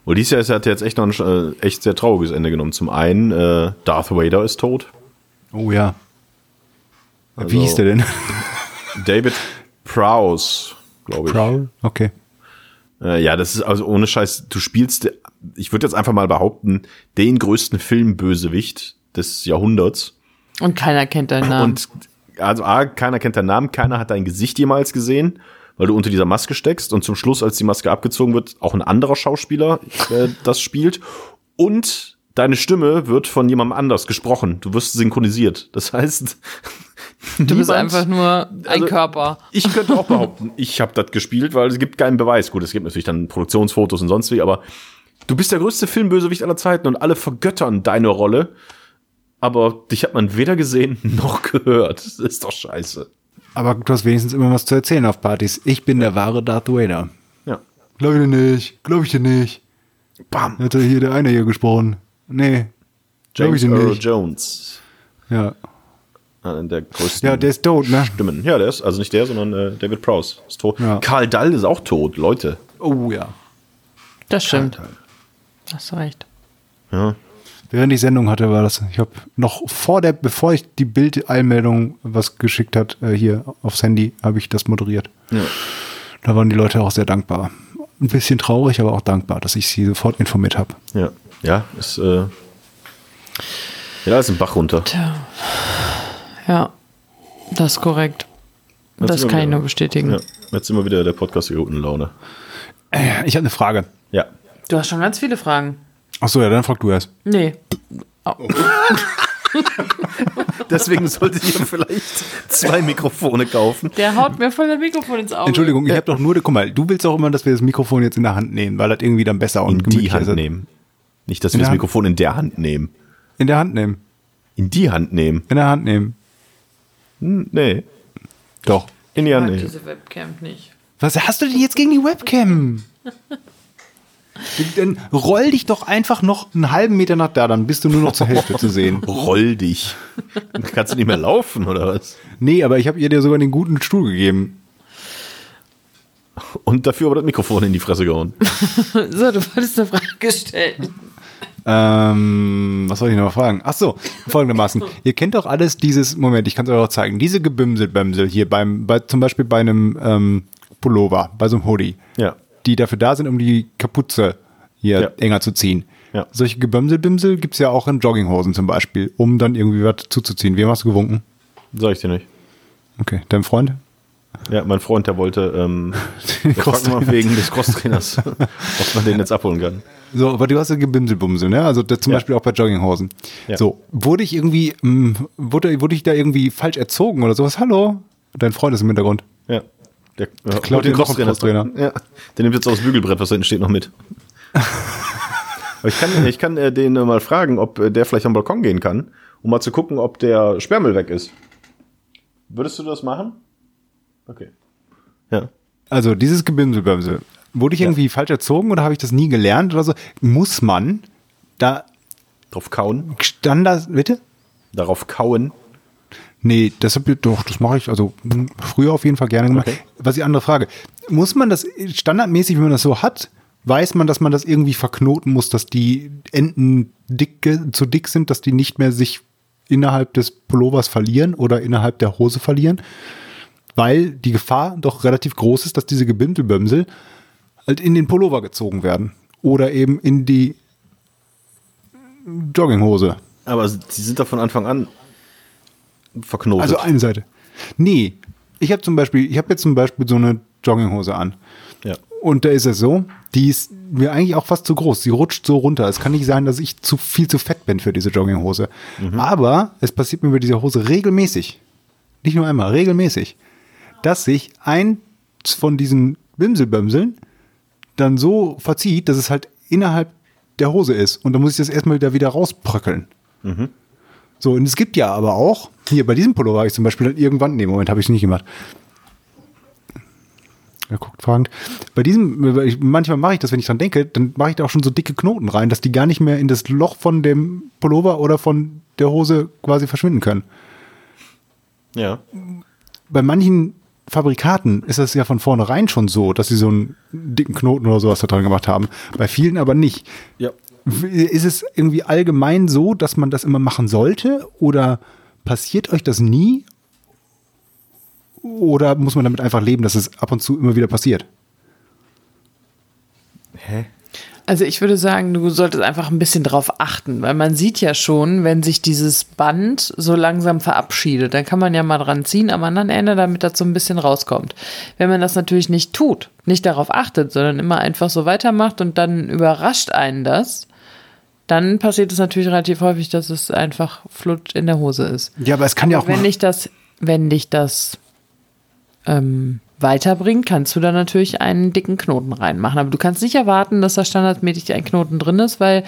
Und dieses Jahr ist, hat jetzt echt noch ein äh, echt sehr trauriges Ende genommen. Zum einen, äh, Darth Vader ist tot. Oh ja. Also- Wie hieß der denn? [laughs] David Prowse, glaube ich. Prowl? Okay. Äh, ja, das ist also ohne Scheiß, du spielst, ich würde jetzt einfach mal behaupten, den größten Filmbösewicht des Jahrhunderts. Und keiner kennt deinen Namen. Und also A, keiner kennt deinen Namen, keiner hat dein Gesicht jemals gesehen, weil du unter dieser Maske steckst und zum Schluss, als die Maske abgezogen wird, auch ein anderer Schauspieler äh, das spielt. Und deine Stimme wird von jemandem anders gesprochen. Du wirst synchronisiert. Das heißt, [laughs] du bist einfach nur ein also- Körper. ich könnte auch behaupten, [laughs] ich habe das gespielt, weil es gibt keinen Beweis. Gut, es gibt natürlich dann Produktionsfotos und sonst wie, aber du bist der größte Filmbösewicht aller Zeiten und alle vergöttern deine Rolle. Aber dich hat man weder gesehen [laughs] noch gehört. Das ist doch scheiße. Aber du hast wenigstens immer was zu erzählen auf Partys. Ich bin der wahre Darth Vader. Ja. Glaub ich dir nicht. Glaub ich dir nicht. Bam. Hat hier der eine hier gesprochen. Nee. Glaub ich James dir Earl nicht. Jones. Ja. Einer der größten Ja, der ist tot, ne? Stimmen. Ja, der ist, also nicht der, sondern äh, David Prowse ist tot. Ja. Karl Dall ist auch tot, Leute. Oh ja. Das stimmt. Hast du recht. Ja. Während ich Sendung hatte, war das, ich habe noch vor der, bevor ich die Bildeinmeldung was geschickt hat, äh, hier aufs Handy, habe ich das moderiert. Ja. Da waren die Leute auch sehr dankbar. Ein bisschen traurig, aber auch dankbar, dass ich sie sofort informiert habe. Ja, ja ist, äh, ja, ist ein Bach runter. Tja. Ja, das ist korrekt. Jetzt Das kann ich wieder- nur bestätigen. Ja, jetzt sind wir wieder der Podcast der guten Laune. Äh, ich habe eine Frage. Ja. Du hast schon ganz viele Fragen. Ach so, ja, dann frag du erst. Nee. [laughs] Deswegen solltet ihr vielleicht zwei Mikrofone kaufen. Der haut mir voll das Mikrofon ins Auge. Entschuldigung, ich habe doch nur, guck mal, du willst auch immer, dass wir das Mikrofon jetzt in der Hand nehmen, weil das irgendwie dann besser und In die gemütlicher Hand ist. nehmen. Nicht, dass In wir das? Mikrofon in der Hand nehmen. In der Hand nehmen. In die Hand nehmen. In der Hand nehmen. Nee. Doch. In die Ich Hand mag nehmen. diese Webcam nicht. Was hast du denn jetzt gegen die Webcam? [laughs] Dann roll dich doch einfach noch einen halben Meter nach da, dann bist du nur noch zur Hälfte zu sehen. [laughs] Roll dich. Dann kannst du nicht mehr laufen, oder was? Nee, aber ich habe ihr dir sogar den guten Stuhl gegeben. Und dafür aber das Mikrofon in die Fresse gehauen. [laughs] So, du wolltest eine Frage stellen. Ähm, was soll ich noch fragen? Ach so, folgendermaßen. Ihr kennt doch alles dieses, Moment, ich kann es euch auch zeigen, diese Gebimselbämsel hier beim, bei, zum Beispiel bei einem ähm, Pullover, bei so einem Hoodie, Ja. die dafür da sind, um die Kapuze hier Ja. enger zu ziehen. Ja. Solche Gebömselbimsel gibt's ja auch in Jogginghosen zum Beispiel, um dann irgendwie was zuzuziehen. Wem hast du gewunken? Sag ich dir nicht. Okay, dein Freund? Ja, mein Freund, der wollte, ähm, [laughs] der fragt mal wegen des Crosstrainers, [laughs] ob man den jetzt abholen kann. So, aber du hast ja Gebimselbumsel, ne? Also da, zum Ja. Beispiel auch bei Jogginghosen. Ja. So, wurde ich irgendwie, ähm, wurde, wurde ich da irgendwie falsch erzogen oder sowas? Hallo? Dein Freund ist im Hintergrund. Ja. Der, der klaut noch einen Crosstrainer. Ja. Der nimmt jetzt auch das Bügelbrett, was da hinten steht, noch mit. [laughs] Aber ich kann, ich kann äh, den äh, mal fragen, ob äh, der vielleicht am Balkon gehen kann, um mal zu gucken, ob der Sperrmüll weg ist. Würdest du das machen? Okay. Ja. Also dieses Gebimselbömsel. Wurde ich Ja. irgendwie falsch erzogen oder habe ich das nie gelernt oder so? Muss man da Drauf kauen. Standard, bitte? Darauf kauen. Nee, das hab ich, doch, das mache ich also hm, früher auf jeden Fall gerne gemacht. Okay. Was die andere Frage. Muss man das standardmäßig, wenn man das so hat, weiß man, dass man das irgendwie verknoten muss, dass die Enden dicke, zu dick sind, dass die nicht mehr sich innerhalb des Pullovers verlieren oder innerhalb der Hose verlieren? Weil die Gefahr doch relativ groß ist, dass diese Gebimselbömsel halt in den Pullover gezogen werden. Oder eben in die Jogginghose. Aber sie sind doch von Anfang an verknotet. Also eine Seite. Nee, ich habe zum Beispiel, ich habe jetzt zum Beispiel so eine Jogginghose an. ja. Und da ist es so, die ist mir eigentlich auch fast zu groß. Sie rutscht so runter. Es kann nicht sein, dass ich zu viel zu fett bin für diese Jogginghose. Aber es passiert mir bei dieser Hose regelmäßig, nicht nur einmal, regelmäßig, dass sich ein von diesen Bimselbömseln dann so verzieht, dass es halt innerhalb der Hose ist. Und dann muss ich das erstmal wieder, wieder rausbröckeln. So, und es gibt ja aber auch, hier bei diesem Pullover habe ich zum Beispiel dann irgendwann, nee, Moment, habe ich es nicht gemacht. Er guckt fragend. Bei diesem, manchmal mache ich das, wenn ich dran denke, dann mache ich da auch schon so dicke Knoten rein, dass die gar nicht mehr in das Loch von dem Pullover oder von der Hose quasi verschwinden können. Ja. Bei manchen Fabrikaten ist das ja von vornherein schon so, dass sie so einen dicken Knoten oder sowas da dran gemacht haben. Bei vielen aber nicht. Ja. Ist es irgendwie allgemein so, dass man das immer machen sollte? Oder passiert euch das nie? Oder muss man damit einfach leben, dass es ab und zu immer wieder passiert? Hä? Also ich würde sagen, du solltest einfach ein bisschen drauf achten, weil man sieht ja schon, wenn sich dieses Band so langsam verabschiedet, dann kann man ja mal dran ziehen am anderen Ende, damit das so ein bisschen rauskommt. Wenn man das natürlich nicht tut, nicht darauf achtet, sondern immer einfach so weitermacht und dann überrascht einen das, dann passiert es natürlich relativ häufig, dass es einfach flutt in der Hose ist. Ja, aber es kann ja auch wenn mal- dich das, wenn dich das ähm, weiterbringt, kannst du da natürlich einen dicken Knoten reinmachen. Aber du kannst nicht erwarten, dass da standardmäßig ein Knoten drin ist, weil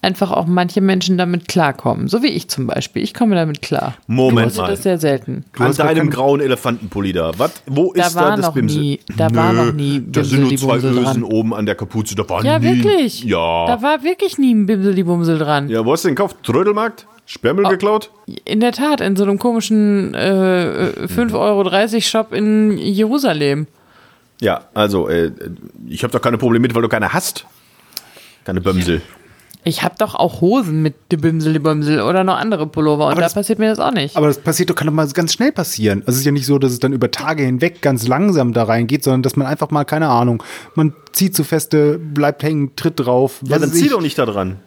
einfach auch manche Menschen damit klarkommen. So wie ich zum Beispiel. Ich komme damit klar. Moment ich wusste mal. das sehr selten. An hast gar deinem grauen Elefantenpulli da. Was? Wo Da ist war da das noch Bimsel? nie- da war noch nie Da sind nur zwei Ösen dran. oben an der Kapuze. Da war Ja, nie. wirklich. Ja. Da war wirklich nie ein Bimseli-Bumsel dran. ja, wo hast du den gekauft? Trödelmarkt? Sperrmüll Oh. geklaut? In der Tat, in so einem komischen äh, 5,30 Euro Shop in Jerusalem. Ja, also, äh, ich habe doch keine Probleme mit, weil du keine hast. Keine Bömsel. Ich habe doch auch Hosen mit de Bimsel, de Bimsel oder noch andere Pullover und Aber da das- passiert mir das auch nicht. Aber das passiert doch, kann doch mal ganz schnell passieren. Also es ist ja nicht so, dass es dann über Tage hinweg ganz langsam da reingeht, sondern dass man einfach mal, keine Ahnung, man zieht zu feste, bleibt hängen, tritt drauf. Ja, dann zieh doch nicht da dran.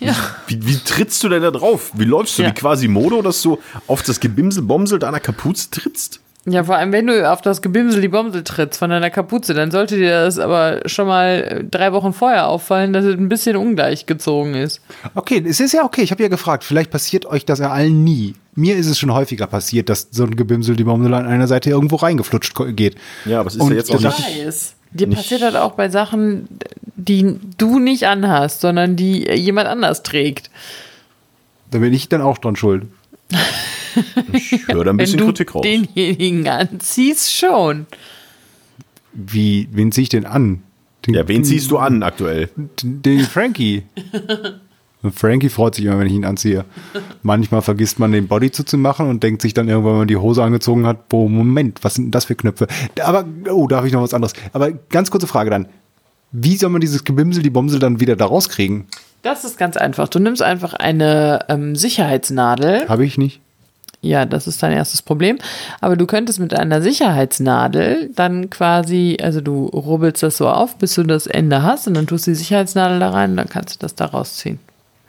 Ja. Wie, wie trittst du denn da drauf? Wie läufst du? Ja. Wie quasi Modo, dass du auf das Gebimsel-Bomsel deiner Kapuze trittst? ja, vor allem, wenn du auf das Gebimsel, die Bomsel trittst von deiner Kapuze, dann sollte dir das aber schon mal drei Wochen vorher auffallen, dass es ein bisschen ungleich gezogen ist. Okay, es ist ja okay. Ich habe ja gefragt, vielleicht passiert euch das ja allen nie. Mir ist es schon häufiger passiert, dass so ein Gebimsel die Bomsel an einer Seite irgendwo reingeflutscht geht. Ja, aber es ist Und ja jetzt auch nicht. Weiß. Dir passiert das auch bei Sachen, die du nicht anhast, sondern die jemand anders trägt. Da bin ich dann auch dran schuld. Ich höre da ein Wenn bisschen du Kritik raus. denjenigen anziehst, schon. Wie, wen zieh ich denn an? Den, Ja, wen ziehst du an aktuell? Den, den Frankie. [laughs] Und Frankie freut sich immer, wenn ich ihn anziehe. Manchmal vergisst man den Body zuzumachen und denkt sich dann irgendwann, wenn man die Hose angezogen hat, boah, Moment, was sind denn das für Knöpfe? Aber, oh, da habe ich noch was anderes. Aber ganz kurze Frage dann. Wie soll man dieses Gebimsel, die Bomsel dann wieder da rauskriegen? Das ist ganz einfach. Du nimmst einfach eine ähm, Sicherheitsnadel. Habe ich nicht. Ja, das ist dein erstes Problem. Aber du könntest mit einer Sicherheitsnadel dann quasi, also du rubbelst das so auf, bis du das Ende hast und dann tust du die Sicherheitsnadel da rein und dann kannst du das da rausziehen.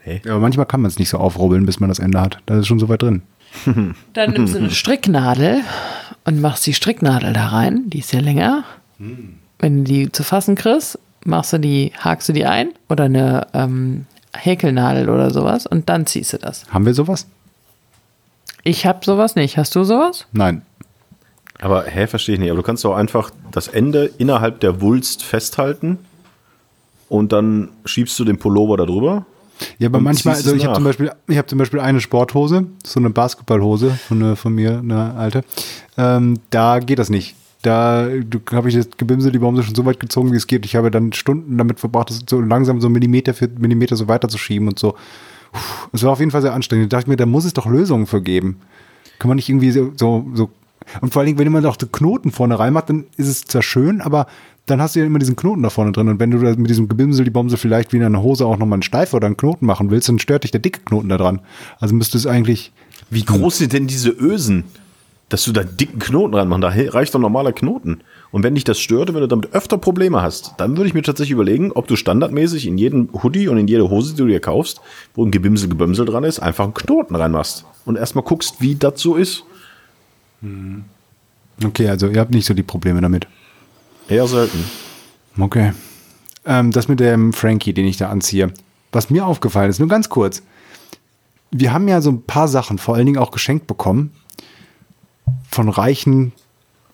Ja, aber manchmal kann man es nicht so aufrubbeln, bis man das Ende hat. Da ist schon so weit drin. [laughs] Dann nimmst du eine Stricknadel und machst die Stricknadel da rein. Die ist ja länger. Wenn du die zu fassen kriegst, machst du die, hakst du die ein oder eine ähm, Häkelnadel oder sowas und dann ziehst du das. Haben wir sowas? Ich habe sowas nicht. Hast du sowas? Nein. Aber, hä, verstehe ich nicht. Aber du kannst doch einfach das Ende innerhalb der Wulst festhalten und dann schiebst du den Pullover da drüber. Ja, aber Und manchmal, also ich habe zum Beispiel, ich habe zum Beispiel eine Sporthose, so eine Basketballhose von, ne- von mir, eine alte. Ähm, da geht das nicht. Da habe ich das Gebimse, die Bombe schon so weit gezogen, wie es geht. Ich habe dann Stunden damit verbracht, das so langsam so Millimeter für Millimeter so weiterzuschieben und so. Es war auf jeden Fall sehr anstrengend. Da dachte ich mir, da muss es doch Lösungen für geben. Kann man nicht irgendwie so, so, so und vor allen Dingen, wenn man doch die Knoten vorne reinmacht, dann ist es zwar schön, aber dann hast du ja immer diesen Knoten da vorne drin. Und wenn du mit diesem Gebimsel die Bombe vielleicht wie in einer Hose auch nochmal einen Steife oder einen Knoten machen willst, dann stört dich der dicke Knoten da dran. Also müsste es eigentlich, Wie groß sind denn diese Ösen, dass du da dicken Knoten reinmachst? Da reicht doch normaler Knoten. Und wenn dich das stört, wenn du damit öfter Probleme hast, dann würde ich mir tatsächlich überlegen, ob du standardmäßig in jeden Hoodie und in jede Hose, die du dir kaufst, wo ein Gebimsel, Gebömsel dran ist, einfach einen Knoten reinmachst. Und erstmal guckst, wie das so ist. okay, also ihr habt nicht so die Probleme damit. Eher selten. Okay. Ähm, das mit dem Frankie, den ich da anziehe. Was mir aufgefallen ist, nur ganz kurz. Wir haben ja so ein paar Sachen, vor allen Dingen auch geschenkt bekommen. von reichen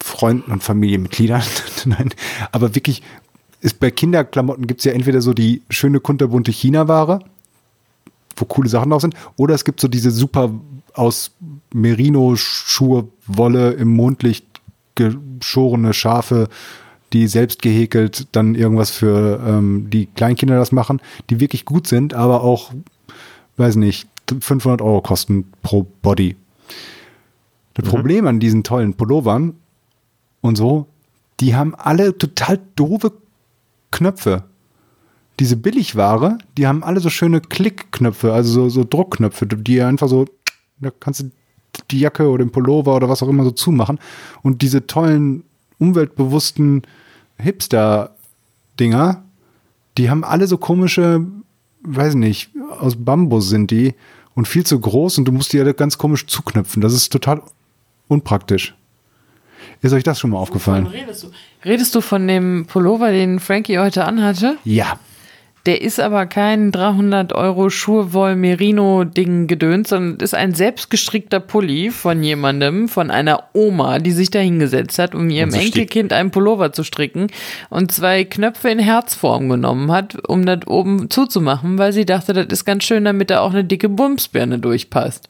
Freunden und Familienmitgliedern. [laughs] Nein, aber wirklich ist bei Kinderklamotten gibt es ja entweder so die schöne kunterbunte China-Ware, wo coole Sachen drauf sind, oder es gibt so diese super aus Merino-Schuhe, Wolle im Mondlicht geschorene Schafe, die selbst gehäkelt dann irgendwas für ähm, die Kleinkinder das machen, die wirklich gut sind, aber auch, weiß nicht, 500 Euro kosten pro Body. Das mhm. Problem an diesen tollen Pullovern und so, die haben alle total doofe Knöpfe. Diese Billigware, die haben alle so schöne Klickknöpfe, also so, so Druckknöpfe, die einfach so, da kannst du die Jacke oder den Pullover oder was auch immer so zumachen. Und diese tollen, umweltbewussten Hipster-Dinger, die haben alle so komische, weiß nicht, aus Bambus sind die und viel zu groß und du musst die alle ganz komisch zuknüpfen. Das ist total unpraktisch. Ist euch das schon mal aufgefallen? Redest du? redest du von dem Pullover, den Frankie heute anhatte? Ja. Der ist aber kein 300 Euro Schurwoll Merino Ding gedöns, sondern ist ein selbstgestrickter Pulli von jemandem, von einer Oma, die sich da hingesetzt hat, um ihrem Enkelkind einen Pullover zu stricken und zwei Knöpfe in Herzform genommen hat, um das oben zuzumachen, weil sie dachte, das ist ganz schön, damit da auch eine dicke Bumsbirne durchpasst.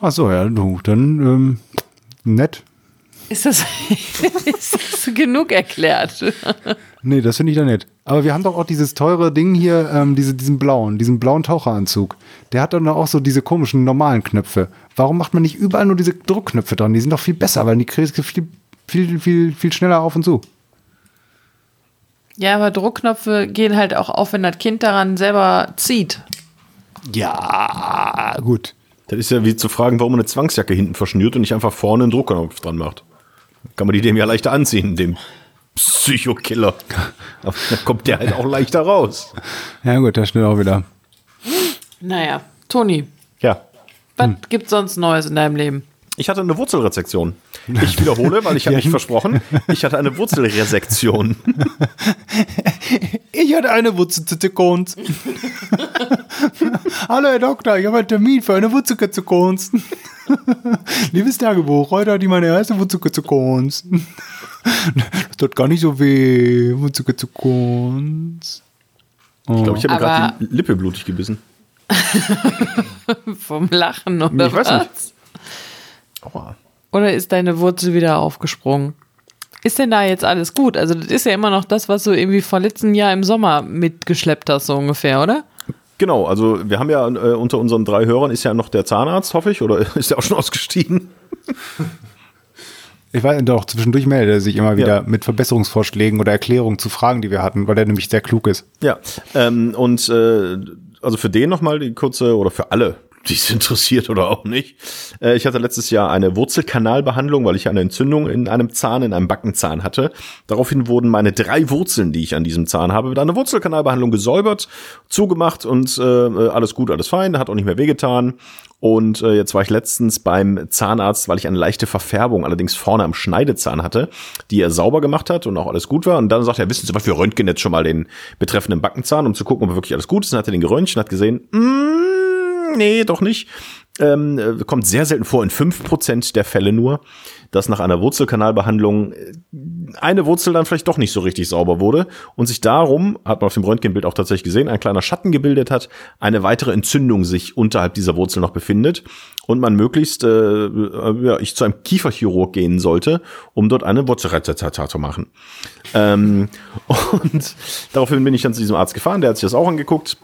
Ach so, ja, du, dann ähm, nett. Ist das, [laughs] ist das genug erklärt? [laughs] nee, das finde ich da nett. Aber wir haben doch auch dieses teure Ding hier, ähm, diese, diesen blauen, diesen blauen Taucheranzug. Der hat dann auch so diese komischen normalen Knöpfe. Warum macht man nicht überall nur diese Druckknöpfe dran? Die sind doch viel besser, weil die kriegst viel, viel, viel, viel schneller auf und zu. Ja, aber Druckknöpfe gehen halt auch auf, wenn das Kind daran selber zieht. Ja, gut. Das ist ja wie zu fragen, warum man eine Zwangsjacke hinten verschnürt und nicht einfach vorne einen Druckknopf dran macht. Kann man die dem ja leichter anziehen, dem Psychokiller. [laughs] Dann kommt der halt auch leichter raus. Ja, gut, der schnell auch wieder. Naja, Toni. Ja. Was hm. gibt's sonst Neues in deinem Leben? Ich hatte eine Wurzelresektion. Ich wiederhole, weil ich habe [laughs] mich versprochen. Ich hatte eine Wurzelresektion. [laughs] Ich hatte eine Wurzelresektion. Hallo Herr Doktor, ich habe einen Termin für eine Wurzelresektion. Liebes Tagebuch, heute hatte ich meine erste Wurzelresektion. Das tut gar nicht so weh. Oh. Ich glaube, ich habe gerade die Lippe blutig gebissen. [laughs] Vom Lachen oder ich was? Weiß nicht. Aua. Oder ist deine Wurzel wieder aufgesprungen? Ist denn da jetzt alles gut? Also, das ist ja immer noch das, was du irgendwie vor letztem Jahr im Sommer mitgeschleppt hast, so ungefähr, oder? Genau, also wir haben ja äh, unter unseren drei Hörern ist ja noch der Zahnarzt, hoffe ich, oder [laughs] ist der auch schon ausgestiegen? [laughs] Ich weiß doch, zwischendurch meldet er sich immer wieder ja. mit Verbesserungsvorschlägen oder Erklärungen zu Fragen, die wir hatten, weil er nämlich sehr klug ist. Ja, ähm, und äh, also für den nochmal die kurze, oder für alle, die es interessiert oder auch nicht. Äh, ich hatte letztes Jahr eine Wurzelkanalbehandlung, weil ich eine Entzündung in einem Zahn, in einem Backenzahn hatte. Daraufhin wurden meine drei Wurzeln, die ich an diesem Zahn habe, mit einer Wurzelkanalbehandlung gesäubert, zugemacht und äh, alles gut, alles fein, hat auch nicht mehr wehgetan. Und äh, jetzt war ich letztens beim Zahnarzt, weil ich eine leichte Verfärbung allerdings vorne am Schneidezahn hatte, die er sauber gemacht hat und auch alles gut war. Und dann sagt er, wissen Sie was, wir röntgen jetzt schon mal den betreffenden Backenzahn, um zu gucken, ob wirklich alles gut ist. Und hat er den geröntgt und hat gesehen, mm, nee, doch nicht. Ähm, äh, kommt sehr selten vor, in fünf Prozent der Fälle nur, dass nach einer Wurzelkanalbehandlung äh, eine Wurzel dann vielleicht doch nicht so richtig sauber wurde und sich darum, hat man auf dem Röntgenbild auch tatsächlich gesehen, ein kleiner Schatten gebildet hat, eine weitere Entzündung sich unterhalb dieser Wurzel noch befindet und man möglichst, äh, äh ja, ich zu einem Kieferchirurg gehen sollte, um dort eine Wurzelrettata zu machen. Ähm, [laughs] und daraufhin bin ich dann zu diesem Arzt gefahren, der hat sich das auch angeguckt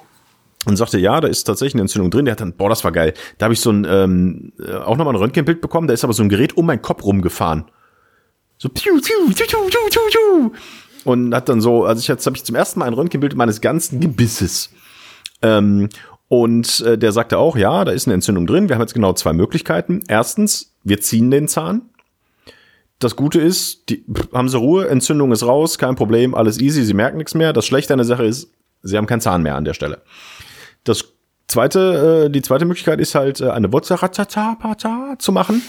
und sagte, ja, da ist tatsächlich eine Entzündung drin. Der hat dann, boah, das war geil. Da habe ich so ein, ähm, äh, auch nochmal ein Röntgenbild bekommen. Da ist aber so ein Gerät um meinen Kopf rumgefahren. So, piu, piu, piu, piu, piu, piu. Und hat dann so, also ich jetzt habe ich zum ersten Mal ein Röntgenbild meines ganzen Gebisses. Ähm, und äh, der sagte auch, ja, da ist eine Entzündung drin. Wir haben jetzt genau zwei Möglichkeiten. Erstens, wir ziehen den Zahn. Das Gute ist, die, haben sie Ruhe, Entzündung ist raus, kein Problem, alles easy, sie merken nichts mehr. Das Schlechte an der Sache ist, sie haben keinen Zahn mehr an der Stelle. Das zweite, äh, die zweite Möglichkeit ist halt, äh, eine Wurzelratata zu machen.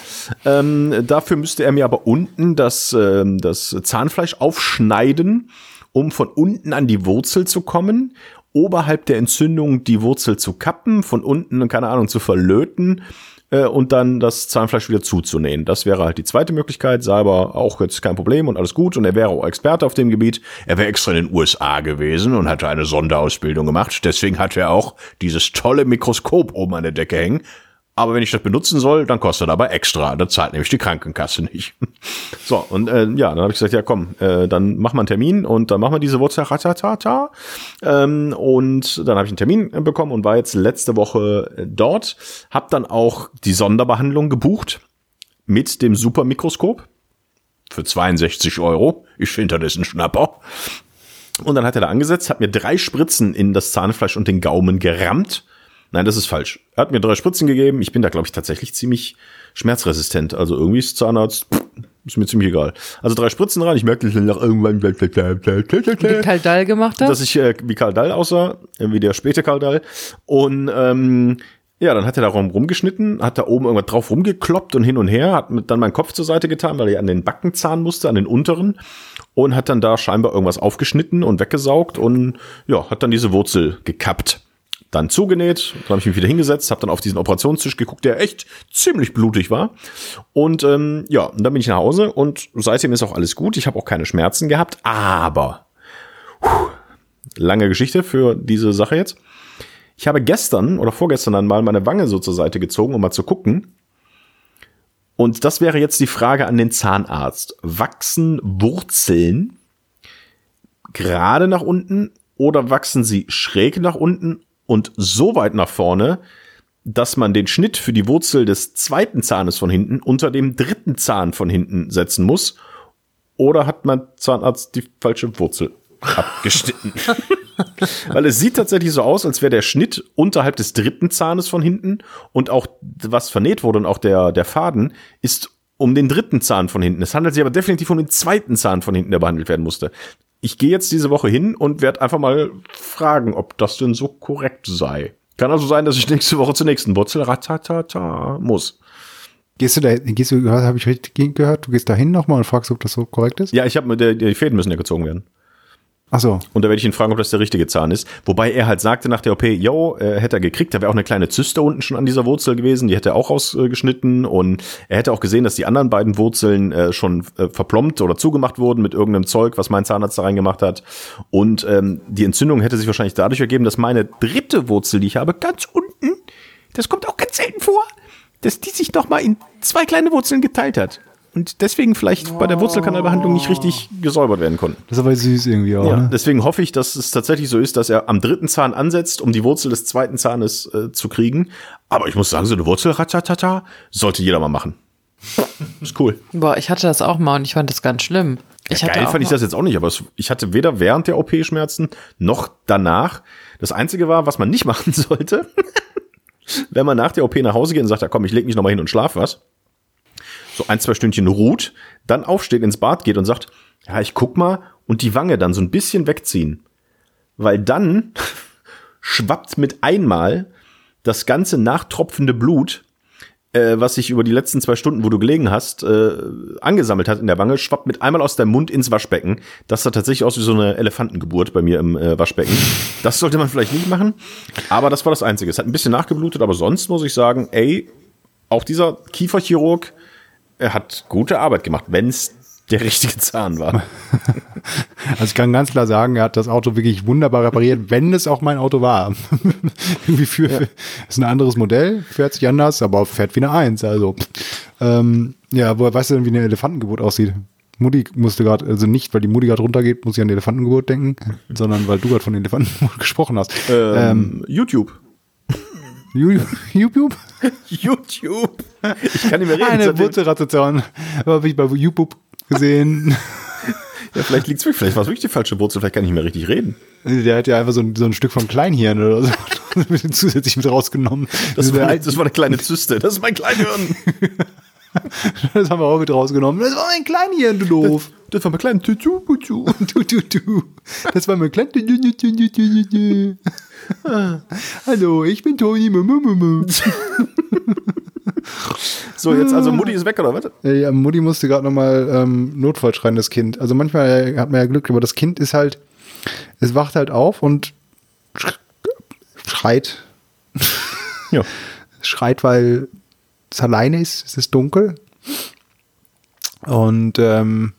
Ähm, dafür müsste er mir aber unten das, äh, das Zahnfleisch aufschneiden, um von unten an die Wurzel zu kommen, oberhalb der Entzündung die Wurzel zu kappen, von unten, keine Ahnung, zu verlöten äh, und dann das Zahnfleisch wieder zuzunähen. Das wäre halt die zweite Möglichkeit, sei aber auch jetzt kein Problem und alles gut und er wäre auch Experte auf dem Gebiet. Er wäre extra in den USA gewesen und hatte eine Sonderausbildung gemacht. Deswegen hat er auch dieses tolle Mikroskop oben an der Decke hängen. Aber wenn ich das benutzen soll, dann kostet aber extra. Da zahlt nämlich die Krankenkasse nicht. [laughs] So, und äh, ja, dann habe ich gesagt, ja komm, äh, dann machen wir einen Termin und dann machen wir diese Wurzel ratatata. Ähm, und dann habe ich einen Termin bekommen und war jetzt letzte Woche äh, dort. Hab dann auch die Sonderbehandlung gebucht mit dem Supermikroskop für 62 Euro. Ich finde, das ist ein Schnapper. Und dann hat er da angesetzt, hat mir drei Spritzen in das Zahnfleisch und den Gaumen gerammt Nein, das ist falsch. Er hat mir drei Spritzen gegeben. Ich bin da, glaube ich, tatsächlich ziemlich schmerzresistent. Also irgendwie ist Zahnarzt, pff, ist mir ziemlich egal. Also drei Spritzen rein. Ich merke nach irgendwann, Wie Karl Dall gemacht hat. dass ich äh, wie Karl Dall aussah, äh, wie der späte Karl Dall. Und ähm, ja, dann hat er da rum rumgeschnitten, hat da oben irgendwas drauf rumgekloppt und hin und her, hat dann meinen Kopf zur Seite getan, weil er an den Backenzahn musste, an den unteren und hat dann da scheinbar irgendwas aufgeschnitten und weggesaugt und ja, hat dann diese Wurzel gekappt dann zugenäht, dann habe ich mich wieder hingesetzt, habe dann auf diesen Operationstisch geguckt, der echt ziemlich blutig war. Und ähm, ja, und dann bin ich nach Hause und seitdem ist auch alles gut. Ich habe auch keine Schmerzen gehabt, aber puh, lange Geschichte für diese Sache jetzt. Ich habe gestern oder vorgestern dann mal meine Wange so zur Seite gezogen, um mal zu gucken. Und das wäre jetzt die Frage an den Zahnarzt. Wachsen Wurzeln gerade nach unten oder wachsen sie schräg nach unten und so weit nach vorne, dass man den Schnitt für die Wurzel des zweiten Zahnes von hinten unter dem dritten Zahn von hinten setzen muss? Oder hat mein Zahnarzt die falsche Wurzel abgeschnitten? [laughs] Weil es sieht tatsächlich so aus, als wäre der Schnitt unterhalb des dritten Zahnes von hinten und auch was vernäht wurde und auch der, der Faden ist um den dritten Zahn von hinten. Es handelt sich aber definitiv um den zweiten Zahn von hinten, der behandelt werden musste ich gehe jetzt diese Woche hin und werde einfach mal fragen, ob das denn so korrekt sei. Kann also sein, dass ich nächste Woche zur nächsten Wurzel ratatata muss. Gehst du da, gehst du, habe ich richtig gehört, du gehst da hin nochmal und fragst, ob das so korrekt ist? Ja, ich habe die, die Fäden müssen ja gezogen werden. Ach so. Und da werde ich ihn fragen, ob das der richtige Zahn ist. Wobei er halt sagte nach der OP, yo, äh, hätte er gekriegt, da wäre auch eine kleine Zyste unten schon an dieser Wurzel gewesen, die hätte er auch rausgeschnitten und er hätte auch gesehen, dass die anderen beiden Wurzeln äh, schon äh, verplombt oder zugemacht wurden mit irgendeinem Zeug, was mein Zahnarzt da reingemacht hat. Und ähm, die Entzündung hätte sich wahrscheinlich dadurch ergeben, dass meine dritte Wurzel, die ich habe, ganz unten, das kommt auch ganz selten vor, dass die sich noch mal in zwei kleine Wurzeln geteilt hat und deswegen vielleicht oh. bei der Wurzelkanalbehandlung nicht richtig gesäubert werden konnten. Das ist aber süß irgendwie auch. Ja, ne? Deswegen hoffe ich, dass es tatsächlich so ist, dass er am dritten Zahn ansetzt, um die Wurzel des zweiten Zahnes äh, zu kriegen. Aber ich muss sagen, so eine Wurzel ratatata sollte jeder mal machen. [laughs] ist cool. Boah, ich hatte das auch mal und ich fand das ganz schlimm. Ich ja, geil fand ich das jetzt auch nicht, aber ich hatte weder während der OP Schmerzen noch danach. Das einzige war, was man nicht [laughs] machen sollte, [laughs] wenn man nach der OP nach Hause geht und sagt, ja komm, ich leg mich noch mal hin und schlaf was so ein, zwei Stündchen ruht, dann aufsteht, ins Bad geht und sagt, ja, ich guck mal und die Wange dann so ein bisschen wegziehen. Weil dann [laughs] schwappt mit einmal das ganze nachtropfende Blut, äh, was sich über die letzten zwei Stunden, wo du gelegen hast, äh, angesammelt hat in der Wange, schwappt mit einmal aus deinem Mund ins Waschbecken. Das sah tatsächlich aus wie so eine Elefantengeburt bei mir im äh, Waschbecken. Das sollte man vielleicht nicht machen, aber das war das Einzige. Es hat ein bisschen nachgeblutet, aber sonst muss ich sagen, ey, auch dieser Kieferchirurg, er hat gute Arbeit gemacht, wenn es der richtige Zahn war. [laughs] Also ich kann ganz klar sagen, er hat das Auto wirklich wunderbar repariert, wenn es auch mein Auto war. [laughs] Irgendwie für, ja. ist ein anderes Modell, fährt sich anders, aber fährt wie eine Eins. Also ähm, ja, woher weißt du denn, wie eine Elefantengeburt aussieht? Mutti musste gerade, also nicht, weil die Mutti gerade runtergeht, muss ich an die Elefantengeburt denken, sondern weil du gerade von Elefantengeburt [laughs] gesprochen hast. Ähm, ähm, YouTube. YouTube? [laughs] YouTube. Ich kann nicht mehr reden. Eine Wurzelratation. Habe ich bei YouTube gesehen. [laughs] ja, vielleicht liegt's wirklich, vielleicht war es wirklich die falsche Wurzel, vielleicht kann ich nicht mehr richtig reden. Der hat ja einfach so ein, so ein Stück vom Kleinhirn oder so [laughs] zusätzlich mit rausgenommen. Das war, das war eine kleine Zyste. Das ist mein Kleinhirn. [laughs] das haben wir auch mit rausgenommen. Das war mein Kleinhirn, du doof. Das, das war mein kleines Tutu, Tutu. Tutu. [laughs] Das war mein kleines Hallo, ich bin Toni. [laughs] so, jetzt also Mutti ist weg, oder was? Ja, Mutti musste gerade nochmal ähm, Notfall schreien, das Kind. Also manchmal hat man ja Glück, aber das Kind ist halt, es wacht halt auf und schreit. Ja. Schreit, weil es alleine ist, es ist dunkel. Und ähm,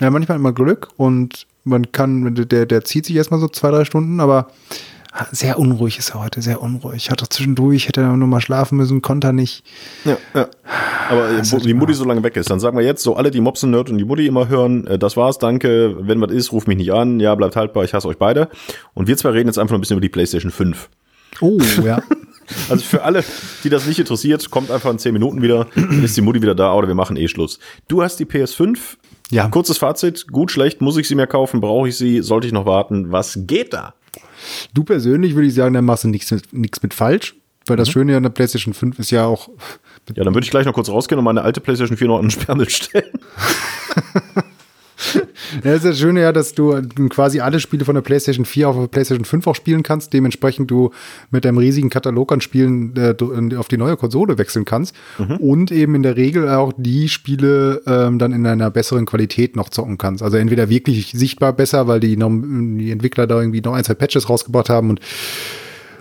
ja, manchmal man Glück und man kann, der, der zieht sich erstmal so zwei, drei Stunden, aber sehr unruhig ist er heute, sehr unruhig. Hat doch zwischendurch, hätte er nur mal schlafen müssen, konnte er nicht. Ja, ja. Aber wo die Mutti so lange weg ist, dann sagen wir jetzt so alle, die Mobsen Nerd und die Mutti immer hören, äh, das war's, danke, wenn was ist, ruf mich nicht an, ja, bleibt haltbar, ich hasse euch beide. Und wir zwei reden jetzt einfach noch ein bisschen über die PlayStation 5. Oh, ja. [laughs] Also für alle, die das nicht interessiert, kommt einfach in 10 Minuten wieder, dann ist die Mutti wieder da oder wir machen eh Schluss. Du hast die PS5. Ja. Kurzes Fazit, gut, schlecht, muss ich sie mehr kaufen, brauche ich sie, sollte ich noch warten, was geht da? Du persönlich würde ich sagen, da machst du nichts mit, nichts mit falsch, weil das Schöne an der PlayStation 5 ist ja auch. Ja, dann würde ich gleich noch kurz rausgehen und meine alte PlayStation 4 noch an den Sperrmüll stellen. [laughs] Ja, das ist das Schöne ja, dass du quasi alle Spiele von der PlayStation 4 auf der PlayStation 5 auch spielen kannst. Dementsprechend du mit deinem riesigen Katalog an Spielen äh, auf die neue Konsole wechseln kannst. Und eben in der Regel auch die Spiele ähm, dann in einer besseren Qualität noch zocken kannst. Also entweder wirklich sichtbar besser, weil die, die Entwickler da irgendwie noch ein, zwei Patches rausgebracht haben und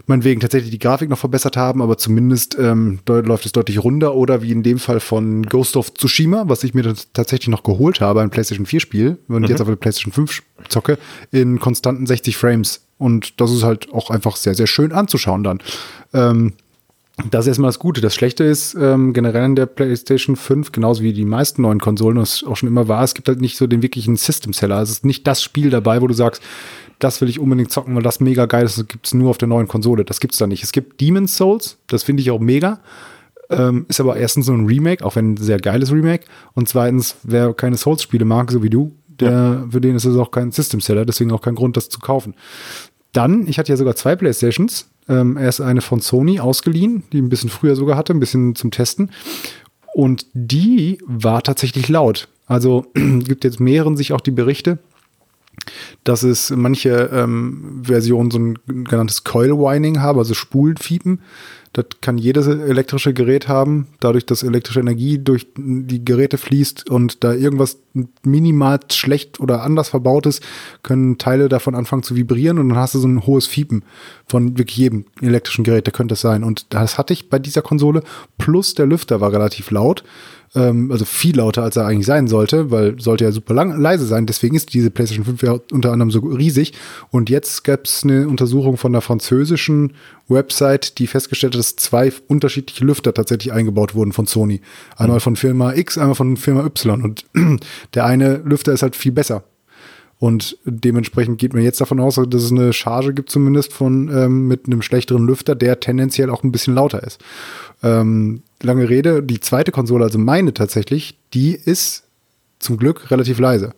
meinetwegen tatsächlich die Grafik noch verbessert haben, aber zumindest ähm, läuft es deutlich runder oder wie in dem Fall von Ghost of Tsushima, was ich mir tatsächlich noch geholt habe, ein PlayStation 4 Spiel und jetzt auf der PlayStation 5 zocke, in konstanten 60 Frames. Und das ist halt auch einfach sehr, sehr schön anzuschauen dann. Ähm, das ist erstmal das Gute. Das Schlechte ist ähm, generell in der PlayStation 5, genauso wie die meisten neuen Konsolen, das auch schon immer war, es gibt halt nicht so den wirklichen System-Seller. Es ist nicht das Spiel dabei, wo du sagst, das will ich unbedingt zocken, weil das mega geil ist. Das gibt es nur auf der neuen Konsole. Das gibt's da nicht. Es gibt Demon's Souls, das finde ich auch mega. Ähm, ist aber erstens so ein Remake, auch wenn ein sehr geiles Remake. Und zweitens, wer keine Souls-Spiele mag, so wie du, der, für den ist es auch kein System-Seller, deswegen auch kein Grund, das zu kaufen. Dann, ich hatte ja sogar zwei Playstations. Ähm, erst eine von Sony ausgeliehen, die ein bisschen früher sogar hatte, ein bisschen zum Testen. Und die war tatsächlich laut. Also [clears throat] gibt jetzt mehreren sich auch die Berichte, dass es manche ähm, Versionen so ein genanntes Coil Whining haben, also Spulfiepen. Das kann jedes elektrische Gerät haben, dadurch, dass elektrische Energie durch die Geräte fließt und da irgendwas minimal schlecht oder anders verbaut ist, können Teile davon anfangen zu vibrieren und dann hast du so ein hohes Fiepen von wirklich jedem elektrischen Gerät, da könnte es sein. Und das hatte ich bei dieser Konsole, plus der Lüfter war relativ laut ähm, also viel lauter, als er eigentlich sein sollte, weil sollte ja super lang, leise sein. Deswegen ist diese PlayStation 5 ja unter anderem so riesig. Und jetzt gab es eine Untersuchung von der französischen Website, die festgestellt hat, dass zwei unterschiedliche Lüfter tatsächlich eingebaut wurden von Sony. Einmal von Firma X, einmal von Firma Y. Und [clears throat] der eine Lüfter ist halt viel besser. Und dementsprechend geht man jetzt davon aus, dass es eine Charge gibt, zumindest von ähm, mit einem schlechteren Lüfter, der tendenziell auch ein bisschen lauter ist. Ähm, lange Rede, die zweite Konsole, also meine tatsächlich, die ist zum Glück relativ leise.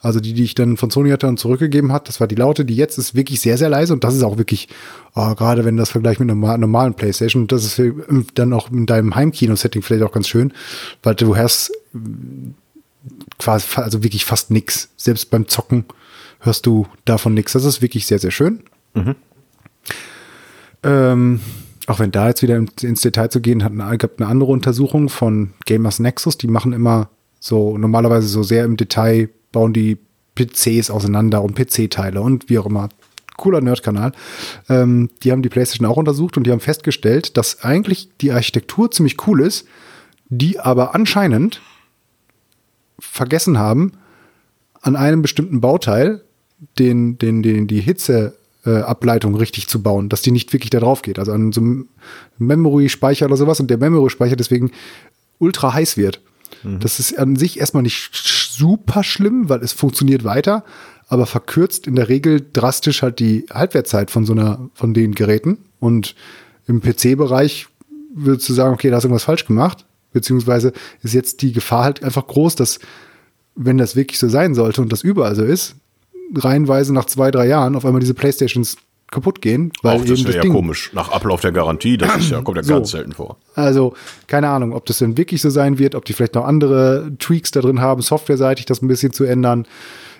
Also die, die ich dann von Sony hatte und zurückgegeben hat, das war die laute, die jetzt ist wirklich sehr, sehr leise und das ist auch wirklich, oh, gerade wenn das vergleicht mit einer normalen Playstation, das ist dann auch in deinem Heimkino-Setting vielleicht auch ganz schön, weil du hast quasi, also wirklich fast nix. Selbst beim Zocken hörst du davon nix. Das ist wirklich sehr, sehr schön. Mhm. Ähm, auch wenn da jetzt wieder ins Detail zu gehen, hat eine, gab eine andere Untersuchung von Gamers Nexus, die machen immer so normalerweise so sehr im Detail, bauen die PCs auseinander und PC-Teile und wie auch immer. Cooler Nerd-Kanal. Ähm, die haben die PlayStation auch untersucht und die haben festgestellt, dass eigentlich die Architektur ziemlich cool ist, die aber anscheinend vergessen haben, an einem bestimmten Bauteil den, den, den, die Hitze äh, Ableitung richtig zu bauen, dass die nicht wirklich da drauf geht. Also an so einem Memory-Speicher oder sowas und der Memory-Speicher deswegen ultra heiß wird. Mhm. Das ist an sich erstmal nicht super schlimm, weil es funktioniert weiter, aber verkürzt in der Regel drastisch halt die Halbwertzeit von so einer, von den Geräten. Und im PC-Bereich würdest du sagen, okay, da hast du irgendwas falsch gemacht, beziehungsweise ist jetzt die Gefahr halt einfach groß, dass wenn das wirklich so sein sollte und das überall so ist, reihenweise nach zwei, drei Jahren auf einmal diese Playstations kaputt gehen. Weil Auch das eben wäre das ja Ding, komisch. Nach Ablauf der Garantie, das ist ja, kommt ja So. ganz selten vor. Also, keine Ahnung, ob das denn wirklich so sein wird, ob die vielleicht noch andere Tweaks da drin haben, softwareseitig das ein bisschen zu ändern,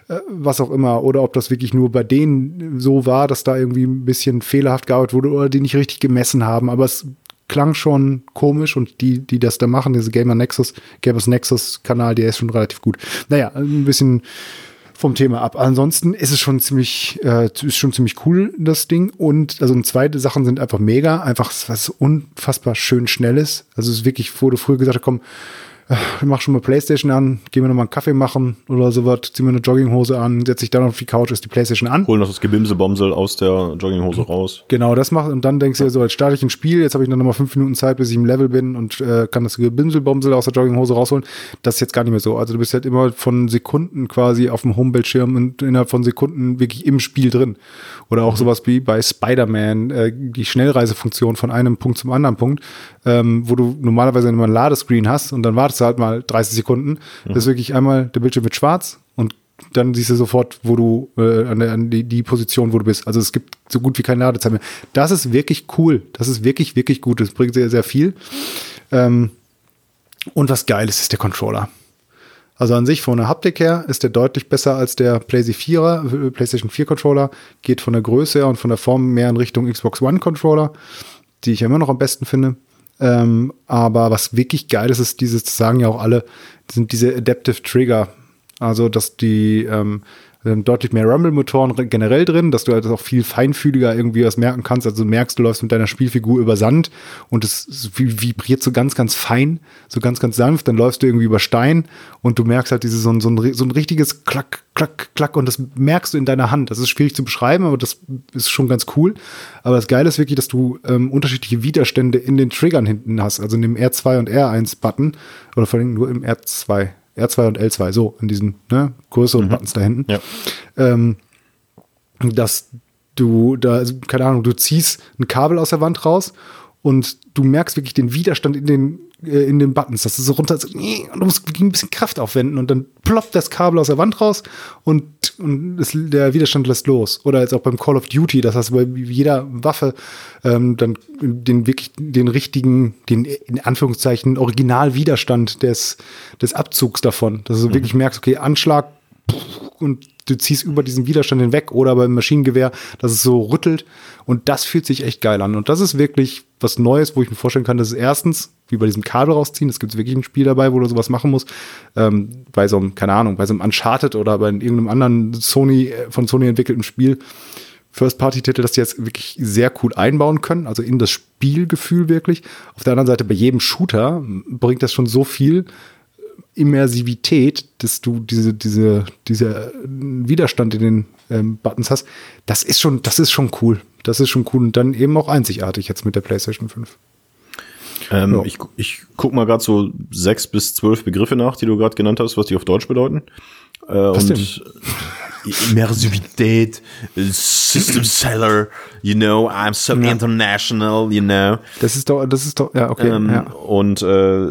äh, was auch immer, oder ob das wirklich nur bei denen so war, dass da irgendwie ein bisschen fehlerhaft gearbeitet wurde oder die nicht richtig gemessen haben. Aber es klang schon komisch und die, die das da machen, diese Gamer Nexus, Gamers Nexus Kanal, der ist schon relativ gut. Naja, ein bisschen vom Thema ab. Ansonsten ist es schon ziemlich, äh, ist schon ziemlich cool, das Ding. Und also zweite Sachen sind einfach mega, einfach was unfassbar schön schnell ist. Also es ist wirklich, wo du früher gesagt hast, komm, ich mach schon mal Playstation an, geh mir noch mal einen Kaffee machen oder sowas, zieh mir eine Jogginghose an, setz dich dann auf die Couch, ist die Playstation an. Hol noch das Gebimsebomsel aus der Jogginghose raus. Genau, das macht und dann denkst du dir so, jetzt starte ich ein Spiel, jetzt habe ich dann noch mal fünf Minuten Zeit, bis ich im Level bin und äh, kann das Gebimselbomsel aus der Jogginghose rausholen. Das ist jetzt gar nicht mehr so. Also du bist halt immer von Sekunden quasi auf dem Homebildschirm und innerhalb von Sekunden wirklich im Spiel drin. Oder auch mhm. sowas wie bei Spider-Man, äh, die Schnellreisefunktion von einem Punkt zum anderen Punkt, ähm, wo du normalerweise immer ein Ladescreen hast und dann wartest du halt mal 30 Sekunden. Mhm. Das ist wirklich einmal, der Bildschirm wird schwarz und dann siehst du sofort, wo du äh, an, der, an die, die Position, wo du bist. Also es gibt so gut wie keine Ladezeit mehr. Das ist wirklich cool. Das ist wirklich, wirklich gut. Das bringt sehr, sehr viel. Ähm, und was geil ist, ist der Controller. Also an sich von der Haptik her ist der deutlich besser als der PlayStation 4er, äh, PlayStation 4 Controller. Geht von der Größe her und von der Form mehr in Richtung Xbox One Controller, die ich immer noch am besten finde. Ähm, aber was wirklich geil ist, ist dieses, das sagen ja auch alle, sind diese Adaptive Trigger. Also, dass die ähm, deutlich mehr Rumble-Motoren generell drin, dass du halt auch viel feinfühliger irgendwie was merken kannst. Also du merkst, du läufst mit deiner Spielfigur über Sand und es vibriert so ganz, ganz fein, so ganz, ganz sanft. Dann läufst du irgendwie über Stein und du merkst halt dieses so ein, so ein, so ein richtiges Klack, Klack, Klack und das merkst du in deiner Hand. Das ist schwierig zu beschreiben, aber das ist schon ganz cool. Aber das Geile ist wirklich, dass du ähm, unterschiedliche Widerstände in den Triggern hinten hast, also in dem R2 und R1-Button oder vor allem nur im R2. R2 und L2, so in diesen ne, größeren mhm. Buttons da hinten. Ja. Ähm, dass du da, also, keine Ahnung, du ziehst ein Kabel aus der Wand raus und du merkst wirklich den Widerstand in den äh, in den Buttons, dass du so runter und du musst ein bisschen Kraft aufwenden und dann ploppt das Kabel aus der Wand raus und, und das, der Widerstand lässt los. Oder jetzt auch beim Call of Duty, das heißt bei jeder Waffe ähm, dann den wirklich den richtigen, den in Anführungszeichen Originalwiderstand des des Abzugs davon, dass du mhm. wirklich merkst, okay, Anschlag und du ziehst über diesen Widerstand hinweg oder beim Maschinengewehr, dass es so rüttelt und das fühlt sich echt geil an und das ist wirklich was Neues, wo ich mir vorstellen kann, dass es erstens wie bei diesem Kabel rausziehen, es gibt wirklich ein Spiel dabei, wo du sowas machen musst, ähm, bei so einem, keine Ahnung, bei so einem Uncharted oder bei irgendeinem anderen Sony, äh, von Sony entwickelten Spiel, First-Party-Titel, dass die jetzt wirklich sehr cool einbauen können, also in das Spielgefühl wirklich. Auf der anderen Seite, bei jedem Shooter bringt das schon so viel, Immersivität, dass du diese, diese, dieser Widerstand in den ähm, Buttons hast, das ist schon, das ist schon cool. Das ist schon cool und dann eben auch einzigartig jetzt mit der PlayStation 5. Ähm, ja. Ich, ich guck mal gerade so sechs bis zwölf Begriffe nach, die du gerade genannt hast, was die auf Deutsch bedeuten. Äh, was und denn? [laughs] Immersivität, System Seller, you know, I'm so ja. international, you know. Das ist doch, das ist doch, ja, okay. Ähm, ja. Und äh,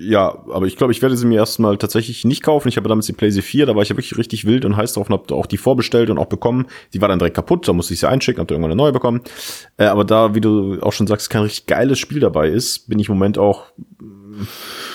ja, aber ich glaube, ich werde sie mir erstmal tatsächlich nicht kaufen. Ich habe damals die PlayStation 4, da war ich ja wirklich richtig wild und heiß drauf und habe auch die vorbestellt und auch bekommen. Die war dann direkt kaputt, da musste ich sie einschicken, habe irgendwann eine neue bekommen. Äh, aber da, wie du auch schon sagst, kein richtig geiles Spiel dabei ist, bin ich im Moment auch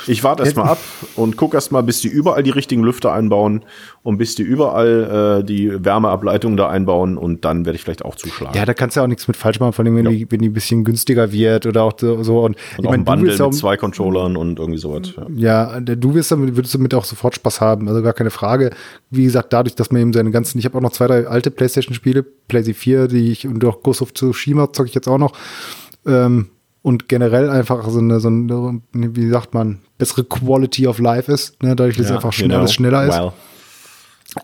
ich warte erstmal ab und gucke erstmal, bis die überall die richtigen Lüfter einbauen und bis die überall äh, die Wärmeableitung da einbauen und dann werde ich vielleicht auch zuschlagen. Ja, da kannst du ja auch nichts mit falsch machen, vor allem wenn, ja. die, wenn die ein bisschen günstiger wird oder auch so. Und, und ich mein, ein Bundle mit zwei Controllern und irgendwie sowas. Ja, ja du wirst damit, würdest damit auch sofort Spaß haben, also gar keine Frage. Wie gesagt, dadurch, dass man eben seine ganzen, ich habe auch noch zwei, drei alte Playstation-Spiele, PlayStation 4, die ich und auch Ghost of Tsushima zocke ich jetzt auch noch. Ähm, und generell einfach so eine, so eine, wie sagt man, bessere Quality of Life ist, ne, dadurch, dass ja, einfach schnell, genau. alles schneller ist. Wow.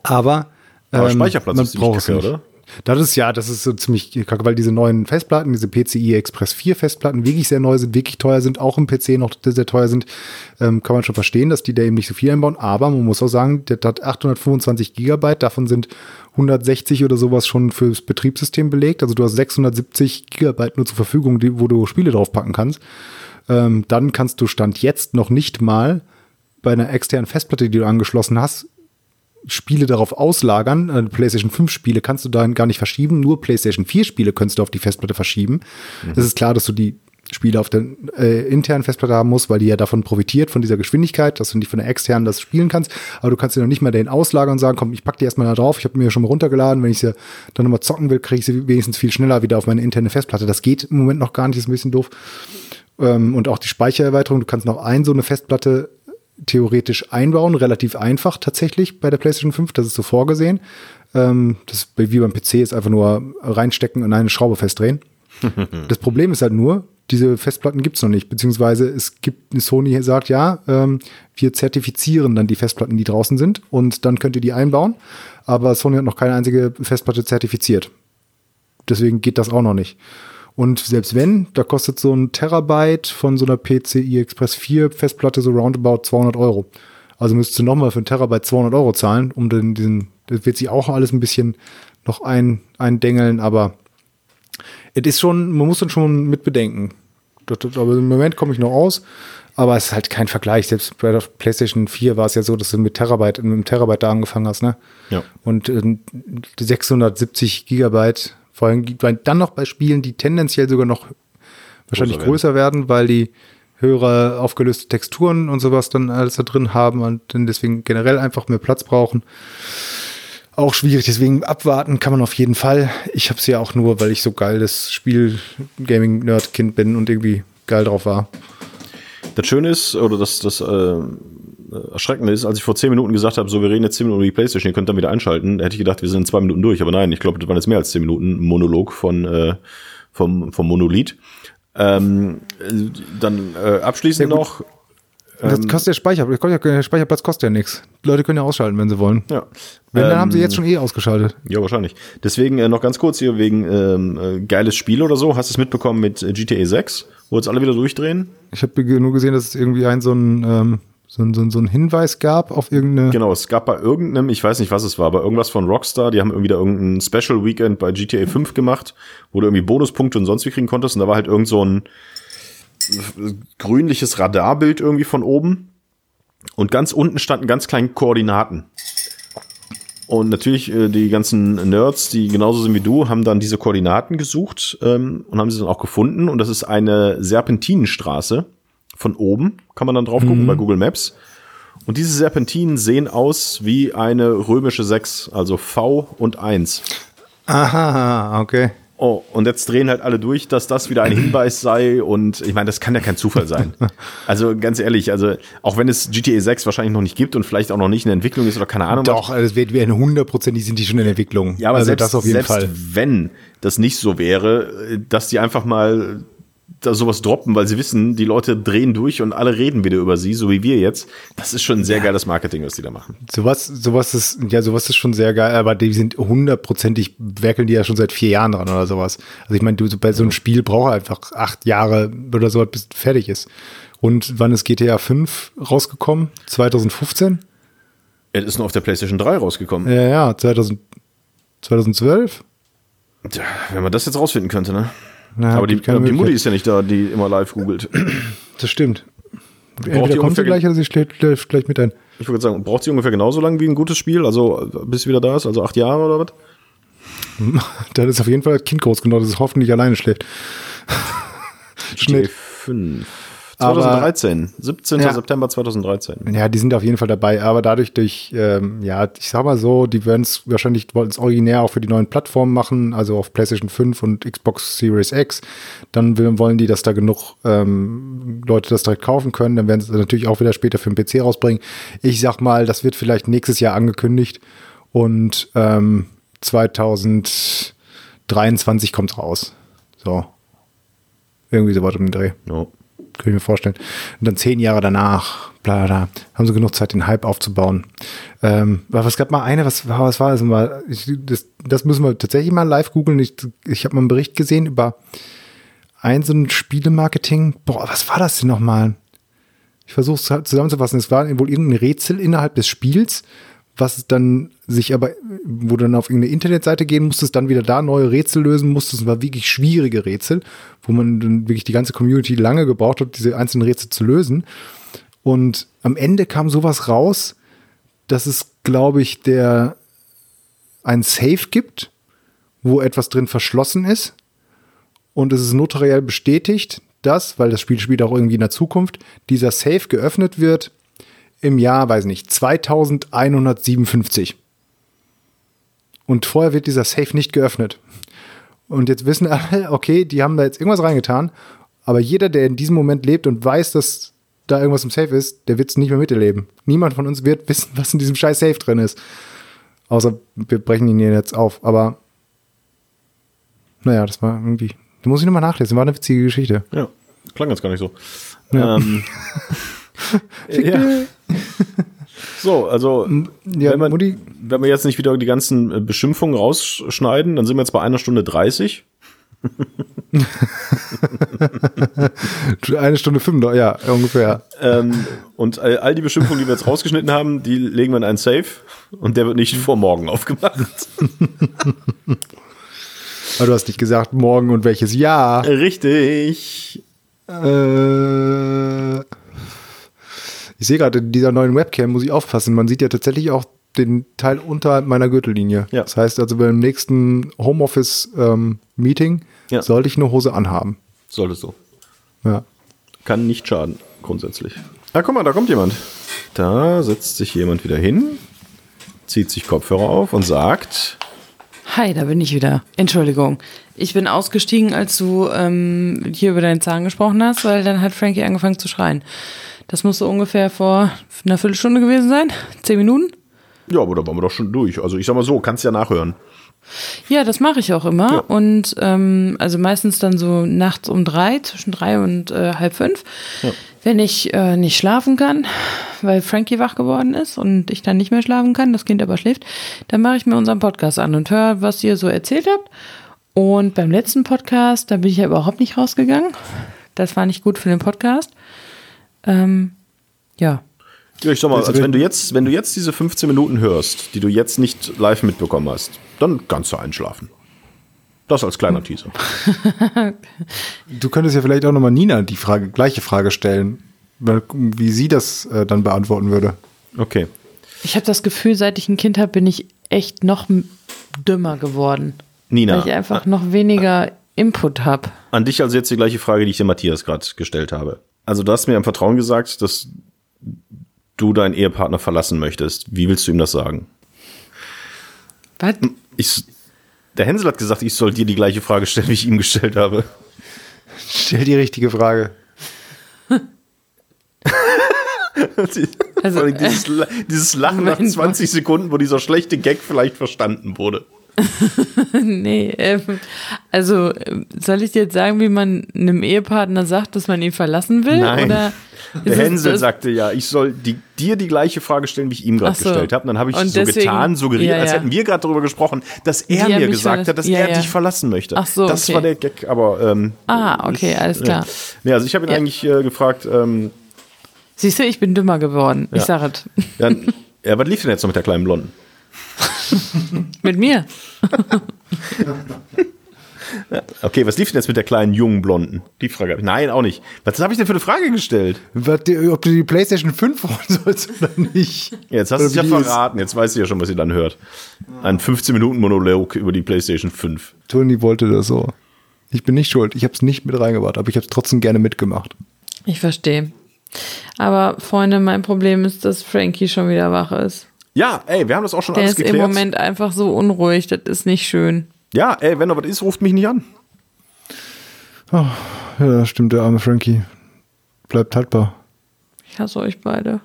Aber, ähm, Aber Speicherplatz man ist ziemlich kacke, oder? Das ist ja, das ist so ziemlich kacke, weil diese neuen Festplatten, diese PCI Express 4 Festplatten wirklich sehr neu sind, wirklich teuer sind, auch im PC noch sehr teuer sind, ähm, kann man schon verstehen, dass die da eben nicht so viel einbauen. Aber man muss auch sagen, der hat 825 Gigabyte, davon sind 160 oder sowas schon fürs Betriebssystem belegt. Also du hast 670 Gigabyte nur zur Verfügung, die, wo du Spiele draufpacken kannst. Ähm, dann kannst du Stand jetzt noch nicht mal bei einer externen Festplatte, die du angeschlossen hast, Spiele darauf auslagern. Äh, PlayStation 5 Spiele kannst du dahin gar nicht verschieben. Nur PlayStation 4 Spiele kannst du auf die Festplatte verschieben. Mhm. Es ist klar, dass du die Spiele auf der äh, internen Festplatte haben musst, weil die ja davon profitiert, von dieser Geschwindigkeit, dass du nicht von der externen das spielen kannst. Aber du kannst dir noch nicht mal den auslagern und sagen, komm, ich pack die erstmal da drauf, ich habe mir schon mal runtergeladen, wenn ich sie dann nochmal zocken will, kriege ich sie wenigstens viel schneller wieder auf meine interne Festplatte. Das geht im Moment noch gar nicht, ist ein bisschen doof. Ähm, und auch die Speichererweiterung, du kannst noch ein so eine Festplatte theoretisch einbauen, relativ einfach tatsächlich bei der PlayStation 5, das ist so vorgesehen. Ähm, das ist wie beim PC ist einfach nur reinstecken und eine Schraube festdrehen. [laughs] das Problem ist halt nur, diese Festplatten gibt's noch nicht, beziehungsweise es gibt, Sony sagt, ja, ähm, wir zertifizieren dann die Festplatten, die draußen sind und dann könnt ihr die einbauen, aber Sony hat noch keine einzige Festplatte zertifiziert. Deswegen geht das auch noch nicht. Und selbst wenn, da kostet so ein Terabyte von so einer PCI Express 4 Festplatte so roundabout 200 Euro. Also müsstest du nochmal für ein Terabyte 200 Euro zahlen, um den, diesen, das wird sich auch alles ein bisschen noch ein, eindengeln, aber es ist schon, man muss dann schon mit bedenken. Aber im Moment komme ich noch aus, aber es ist halt kein Vergleich. Selbst bei der PlayStation 4 war es ja so, dass du mit Terabyte, mit einem Terabyte da angefangen hast, ne? Ja. Und äh, 670 Gigabyte, vor allem dann noch bei Spielen, die tendenziell sogar noch wahrscheinlich Größer größer werden, weil die höhere aufgelöste Texturen und sowas dann alles da drin haben und dann deswegen generell einfach mehr Platz brauchen. Auch schwierig, deswegen abwarten kann man auf jeden Fall. Ich habe es ja auch nur, weil ich so geil das Spiel-Gaming-Nerd-Kind bin und irgendwie geil drauf war. Das Schöne ist, oder das, das äh, Erschreckende ist, als ich vor zehn Minuten gesagt habe, so, wir reden jetzt zehn Minuten über die Playstation, ihr könnt dann wieder einschalten, hätte ich gedacht, wir sind in zwei Minuten durch. Aber nein, ich glaube, das waren jetzt mehr als zehn Minuten Monolog von, äh, vom, vom Monolith. Ähm, dann äh, abschließend noch. das kostet ja Speicher, der Speicherplatz kostet ja nichts. Leute können ja ausschalten, wenn sie wollen. Ja. Wenn, dann haben sie Ähm, jetzt schon eh ausgeschaltet. Ja, wahrscheinlich. Deswegen äh, noch ganz kurz hier wegen ähm, äh, geiles Spiel oder so. Hast du es mitbekommen mit äh, GTA 6, wo jetzt alle wieder durchdrehen? Ich habe nur gesehen, dass es irgendwie ein so ein, ähm, so, ein, so, so ein Hinweis gab auf irgendeine. Genau, es gab bei irgendeinem, ich weiß nicht, was es war, aber irgendwas von Rockstar, die haben irgendwie da irgendein Special Weekend bei GTA 5 gemacht, wo du irgendwie Bonuspunkte und sonst wie kriegen konntest und da war halt irgend so ein grünliches Radarbild irgendwie von oben und ganz unten standen ganz kleine Koordinaten. Und natürlich äh, die ganzen Nerds, die genauso sind wie du, haben dann diese Koordinaten gesucht ähm, und haben sie dann auch gefunden. Und das ist eine Serpentinenstraße von oben, kann man dann drauf gucken bei Google Maps. Und diese Serpentinen sehen aus wie eine römische 6, also V und 1. Aha, okay. Oh, und jetzt drehen halt alle durch, dass das wieder ein [clears throat] Hinweis sei. Und ich meine, das kann ja kein Zufall sein. Also ganz ehrlich, also auch wenn es GTA 6 wahrscheinlich noch nicht gibt und vielleicht auch noch nicht in Entwicklung ist oder keine Ahnung. Doch, also es wird wie eine hundertprozentig sind die schon in Entwicklung. Ja, aber also selbst, das auf jeden selbst Fall. wenn das nicht so wäre, dass die einfach mal da sowas droppen, weil sie wissen, die Leute drehen durch und alle reden wieder über sie, so wie wir jetzt. Das ist schon ein sehr geiles Marketing, was die da machen. Sowas, sowas ist, ja, sowas ist schon sehr geil, aber die sind hundertprozentig, werkeln die ja schon seit vier Jahren dran oder sowas. Also ich meine, du, bei so einem Spiel braucht er einfach acht Jahre oder so, bis es fertig ist. Und wann ist GTA 5 rausgekommen? 2015? Es ist nur auf der PlayStation 3 rausgekommen. Ja, ja, 2000, 2012? Tja, wenn man das jetzt rausfinden könnte, ne? Na, aber die, die Mutti ist ja nicht da, die immer live googelt. Das stimmt. die Entweder kommt sie gleich oder sie schlägt gleich mit ein. Ich würde sagen, braucht sie ungefähr genauso lang wie ein gutes Spiel? Also bis sie wieder da ist? Also acht Jahre oder was? [laughs] Dann ist auf jeden Fall das Kind groß genug, dass es hoffentlich alleine schläft. [laughs] Schnitt. 5. Aber- 2013. 17. Ja. September 2013. Ja, die sind auf jeden Fall dabei, aber dadurch durch, ähm, ja, ich sag mal so, die werden es wahrscheinlich wollen es originär auch für die neuen Plattformen machen, also auf PlayStation 5 und Xbox Series X. Dann will, wollen die, dass da genug ähm, Leute das direkt kaufen können. Dann werden sie natürlich auch wieder später für den PC rausbringen. Ich sag mal, das wird vielleicht nächstes Jahr angekündigt und ähm, 2023 kommt's raus. So. Irgendwie so was um den Dreh. Ja. Kann ich mir vorstellen. Und dann zehn Jahre danach, bla bla, haben sie genug Zeit, den Hype aufzubauen. Ähm, aber es gab mal eine, was, war- was war das mal? Das, das müssen wir tatsächlich mal live googeln. Ich, ich habe mal einen Bericht gesehen über ein so ein Spielemarketing. Boah, was war das denn nochmal? Ich versuche es halt zusammenzufassen. Es war wohl irgendein Rätsel innerhalb des Spiels, was dann sich aber, wo du dann auf irgendeine Internetseite gehen musstest, dann wieder da neue Rätsel lösen musstest. Es war wirklich schwierige Rätsel, wo man dann wirklich die ganze Community lange gebraucht hat, diese einzelnen Rätsel zu lösen. Und am Ende kam sowas raus, dass es, glaube ich, der ein Safe gibt, wo etwas drin verschlossen ist. Und es ist notariell bestätigt, dass, weil das Spiel spielt auch irgendwie in der Zukunft, dieser Safe geöffnet wird im Jahr, weiß nicht, 2157. Und vorher wird dieser Safe nicht geöffnet. Und jetzt wissen alle, [laughs] okay, die haben da jetzt irgendwas reingetan, aber jeder, der in diesem Moment lebt und weiß, dass da irgendwas im Safe ist, der wird es nicht mehr miterleben. Niemand von uns wird [laughs] wissen, was in diesem scheiß Safe drin ist. Außer wir brechen ihn hier jetzt auf. Aber naja, das war irgendwie. Da muss ich nochmal nachlesen. War eine witzige Geschichte. Ja, klang jetzt gar nicht so. Ja. Ähm, [laughs] ja. [laughs] So, also Ja, wenn, man, Mutti, wenn wir jetzt nicht wieder die ganzen äh, Beschimpfungen rausschneiden, dann sind wir jetzt bei einer Stunde 30. [laughs] eine Stunde fünf, ja, ungefähr. Ähm, und all, all die Beschimpfungen, die wir jetzt rausgeschnitten haben, die legen wir in einen Safe und der wird nicht vor morgen aufgemacht. [laughs] Aber du hast nicht gesagt, morgen und welches Jahr. Richtig. Äh, ich sehe gerade, in dieser neuen Webcam muss ich aufpassen. Man sieht ja tatsächlich auch den Teil unterhalb meiner Gürtellinie. Ja. Das heißt also, beim nächsten Homeoffice-Meeting Ja. sollte ich eine Hose anhaben. Solltest du. Ja. Kann nicht schaden, grundsätzlich. Ah, guck mal, da kommt jemand. Da setzt sich jemand wieder hin, zieht sich Kopfhörer auf und sagt, Hi, da bin ich wieder. Entschuldigung. Ich bin ausgestiegen, als du ähm, hier über deinen Zahn gesprochen hast, weil dann hat Frankie angefangen zu schreien. Das muss so ungefähr vor einer Viertelstunde gewesen sein. Zehn Minuten? ja, aber da waren wir doch schon durch. Also ich sag mal so, kannst ja nachhören. Ja, das mache ich auch immer. Ja. Und ähm, also meistens dann so nachts um drei, zwischen drei und äh, halb fünf. Wenn ich äh, nicht schlafen kann, weil Frankie wach geworden ist und ich dann nicht mehr schlafen kann, das Kind aber schläft, dann mache ich mir unseren Podcast an und höre, was ihr so erzählt habt. Und beim letzten Podcast, da bin ich ja überhaupt nicht rausgegangen. Das war nicht gut für den Podcast. Ähm, ja. Ja, ich sag mal, Also wenn- du jetzt, wenn du jetzt diese 15 Minuten hörst, die du jetzt nicht live mitbekommen hast, dann kannst du einschlafen. Das als kleiner Teaser. [laughs] Du könntest ja vielleicht auch nochmal Nina die Frage, gleiche Frage stellen, wie sie das äh, dann beantworten würde. Okay. Ich habe das Gefühl, seit ich ein Kind habe, bin ich echt noch dümmer geworden. Nina, Weil ich einfach noch weniger Input habe. an dich also jetzt die gleiche Frage, die ich dir Matthias gerade gestellt habe. Also du hast mir im Vertrauen gesagt, dass du deinen Ehepartner verlassen möchtest. Wie willst du ihm das sagen? Was? Ich, der Hänsel hat gesagt, ich soll dir die gleiche Frage stellen, wie ich ihm gestellt habe. Stell die richtige Frage. [laughs] Also, dieses, dieses Lachen nach Moment 20 Sekunden, wo dieser schlechte Gag vielleicht verstanden wurde. [laughs] Nee, ähm, also soll ich dir jetzt sagen, wie man einem Ehepartner sagt, dass man ihn verlassen will? Nein. Oder [laughs] Der Hänsel das- sagte ja, ich soll die, dir die gleiche Frage stellen, wie ich ihm gerade so. gestellt habe. Und dann habe ich Und so deswegen- getan, suggeriert, ja, als ja. hätten wir gerade darüber gesprochen, dass er er mir gesagt hat, dass ja, er dich verlassen möchte. Ach so, Das okay. war der Gag, aber ähm, Ah, okay, alles klar. Ja, also ich habe ihn eigentlich äh, gefragt, ähm, Siehst du, ich bin dümmer geworden. Ich sage es. ja, ja, was lief denn jetzt noch mit der kleinen Blonden? Mit mir. Okay, was lief denn jetzt mit der kleinen jungen Blonden? Die Frage habe ich. Nein, auch nicht. Was habe ich denn für eine Frage gestellt? Was, ob du die PlayStation 5 holen sollst oder nicht. Jetzt hast du es ja verraten. Jetzt weißt du ja schon, was ihr dann hört. Ein 15-Minuten-Monolog über die PlayStation 5. Toni wollte das so. Ich bin nicht schuld. Ich habe es nicht mit reingebracht, aber ich habe es trotzdem gerne mitgemacht. Ich verstehe. Aber Freunde, mein Problem ist, dass Frankie schon wieder wach ist. Ja, ey, wir haben das auch schon Der alles ist im geklärt. Moment einfach so unruhig. Das ist nicht schön. Ja, ey, wenn noch was ist, ruft mich nicht an. Ja, das stimmt, der arme Frankie. Bleibt haltbar. Ich hasse euch beide.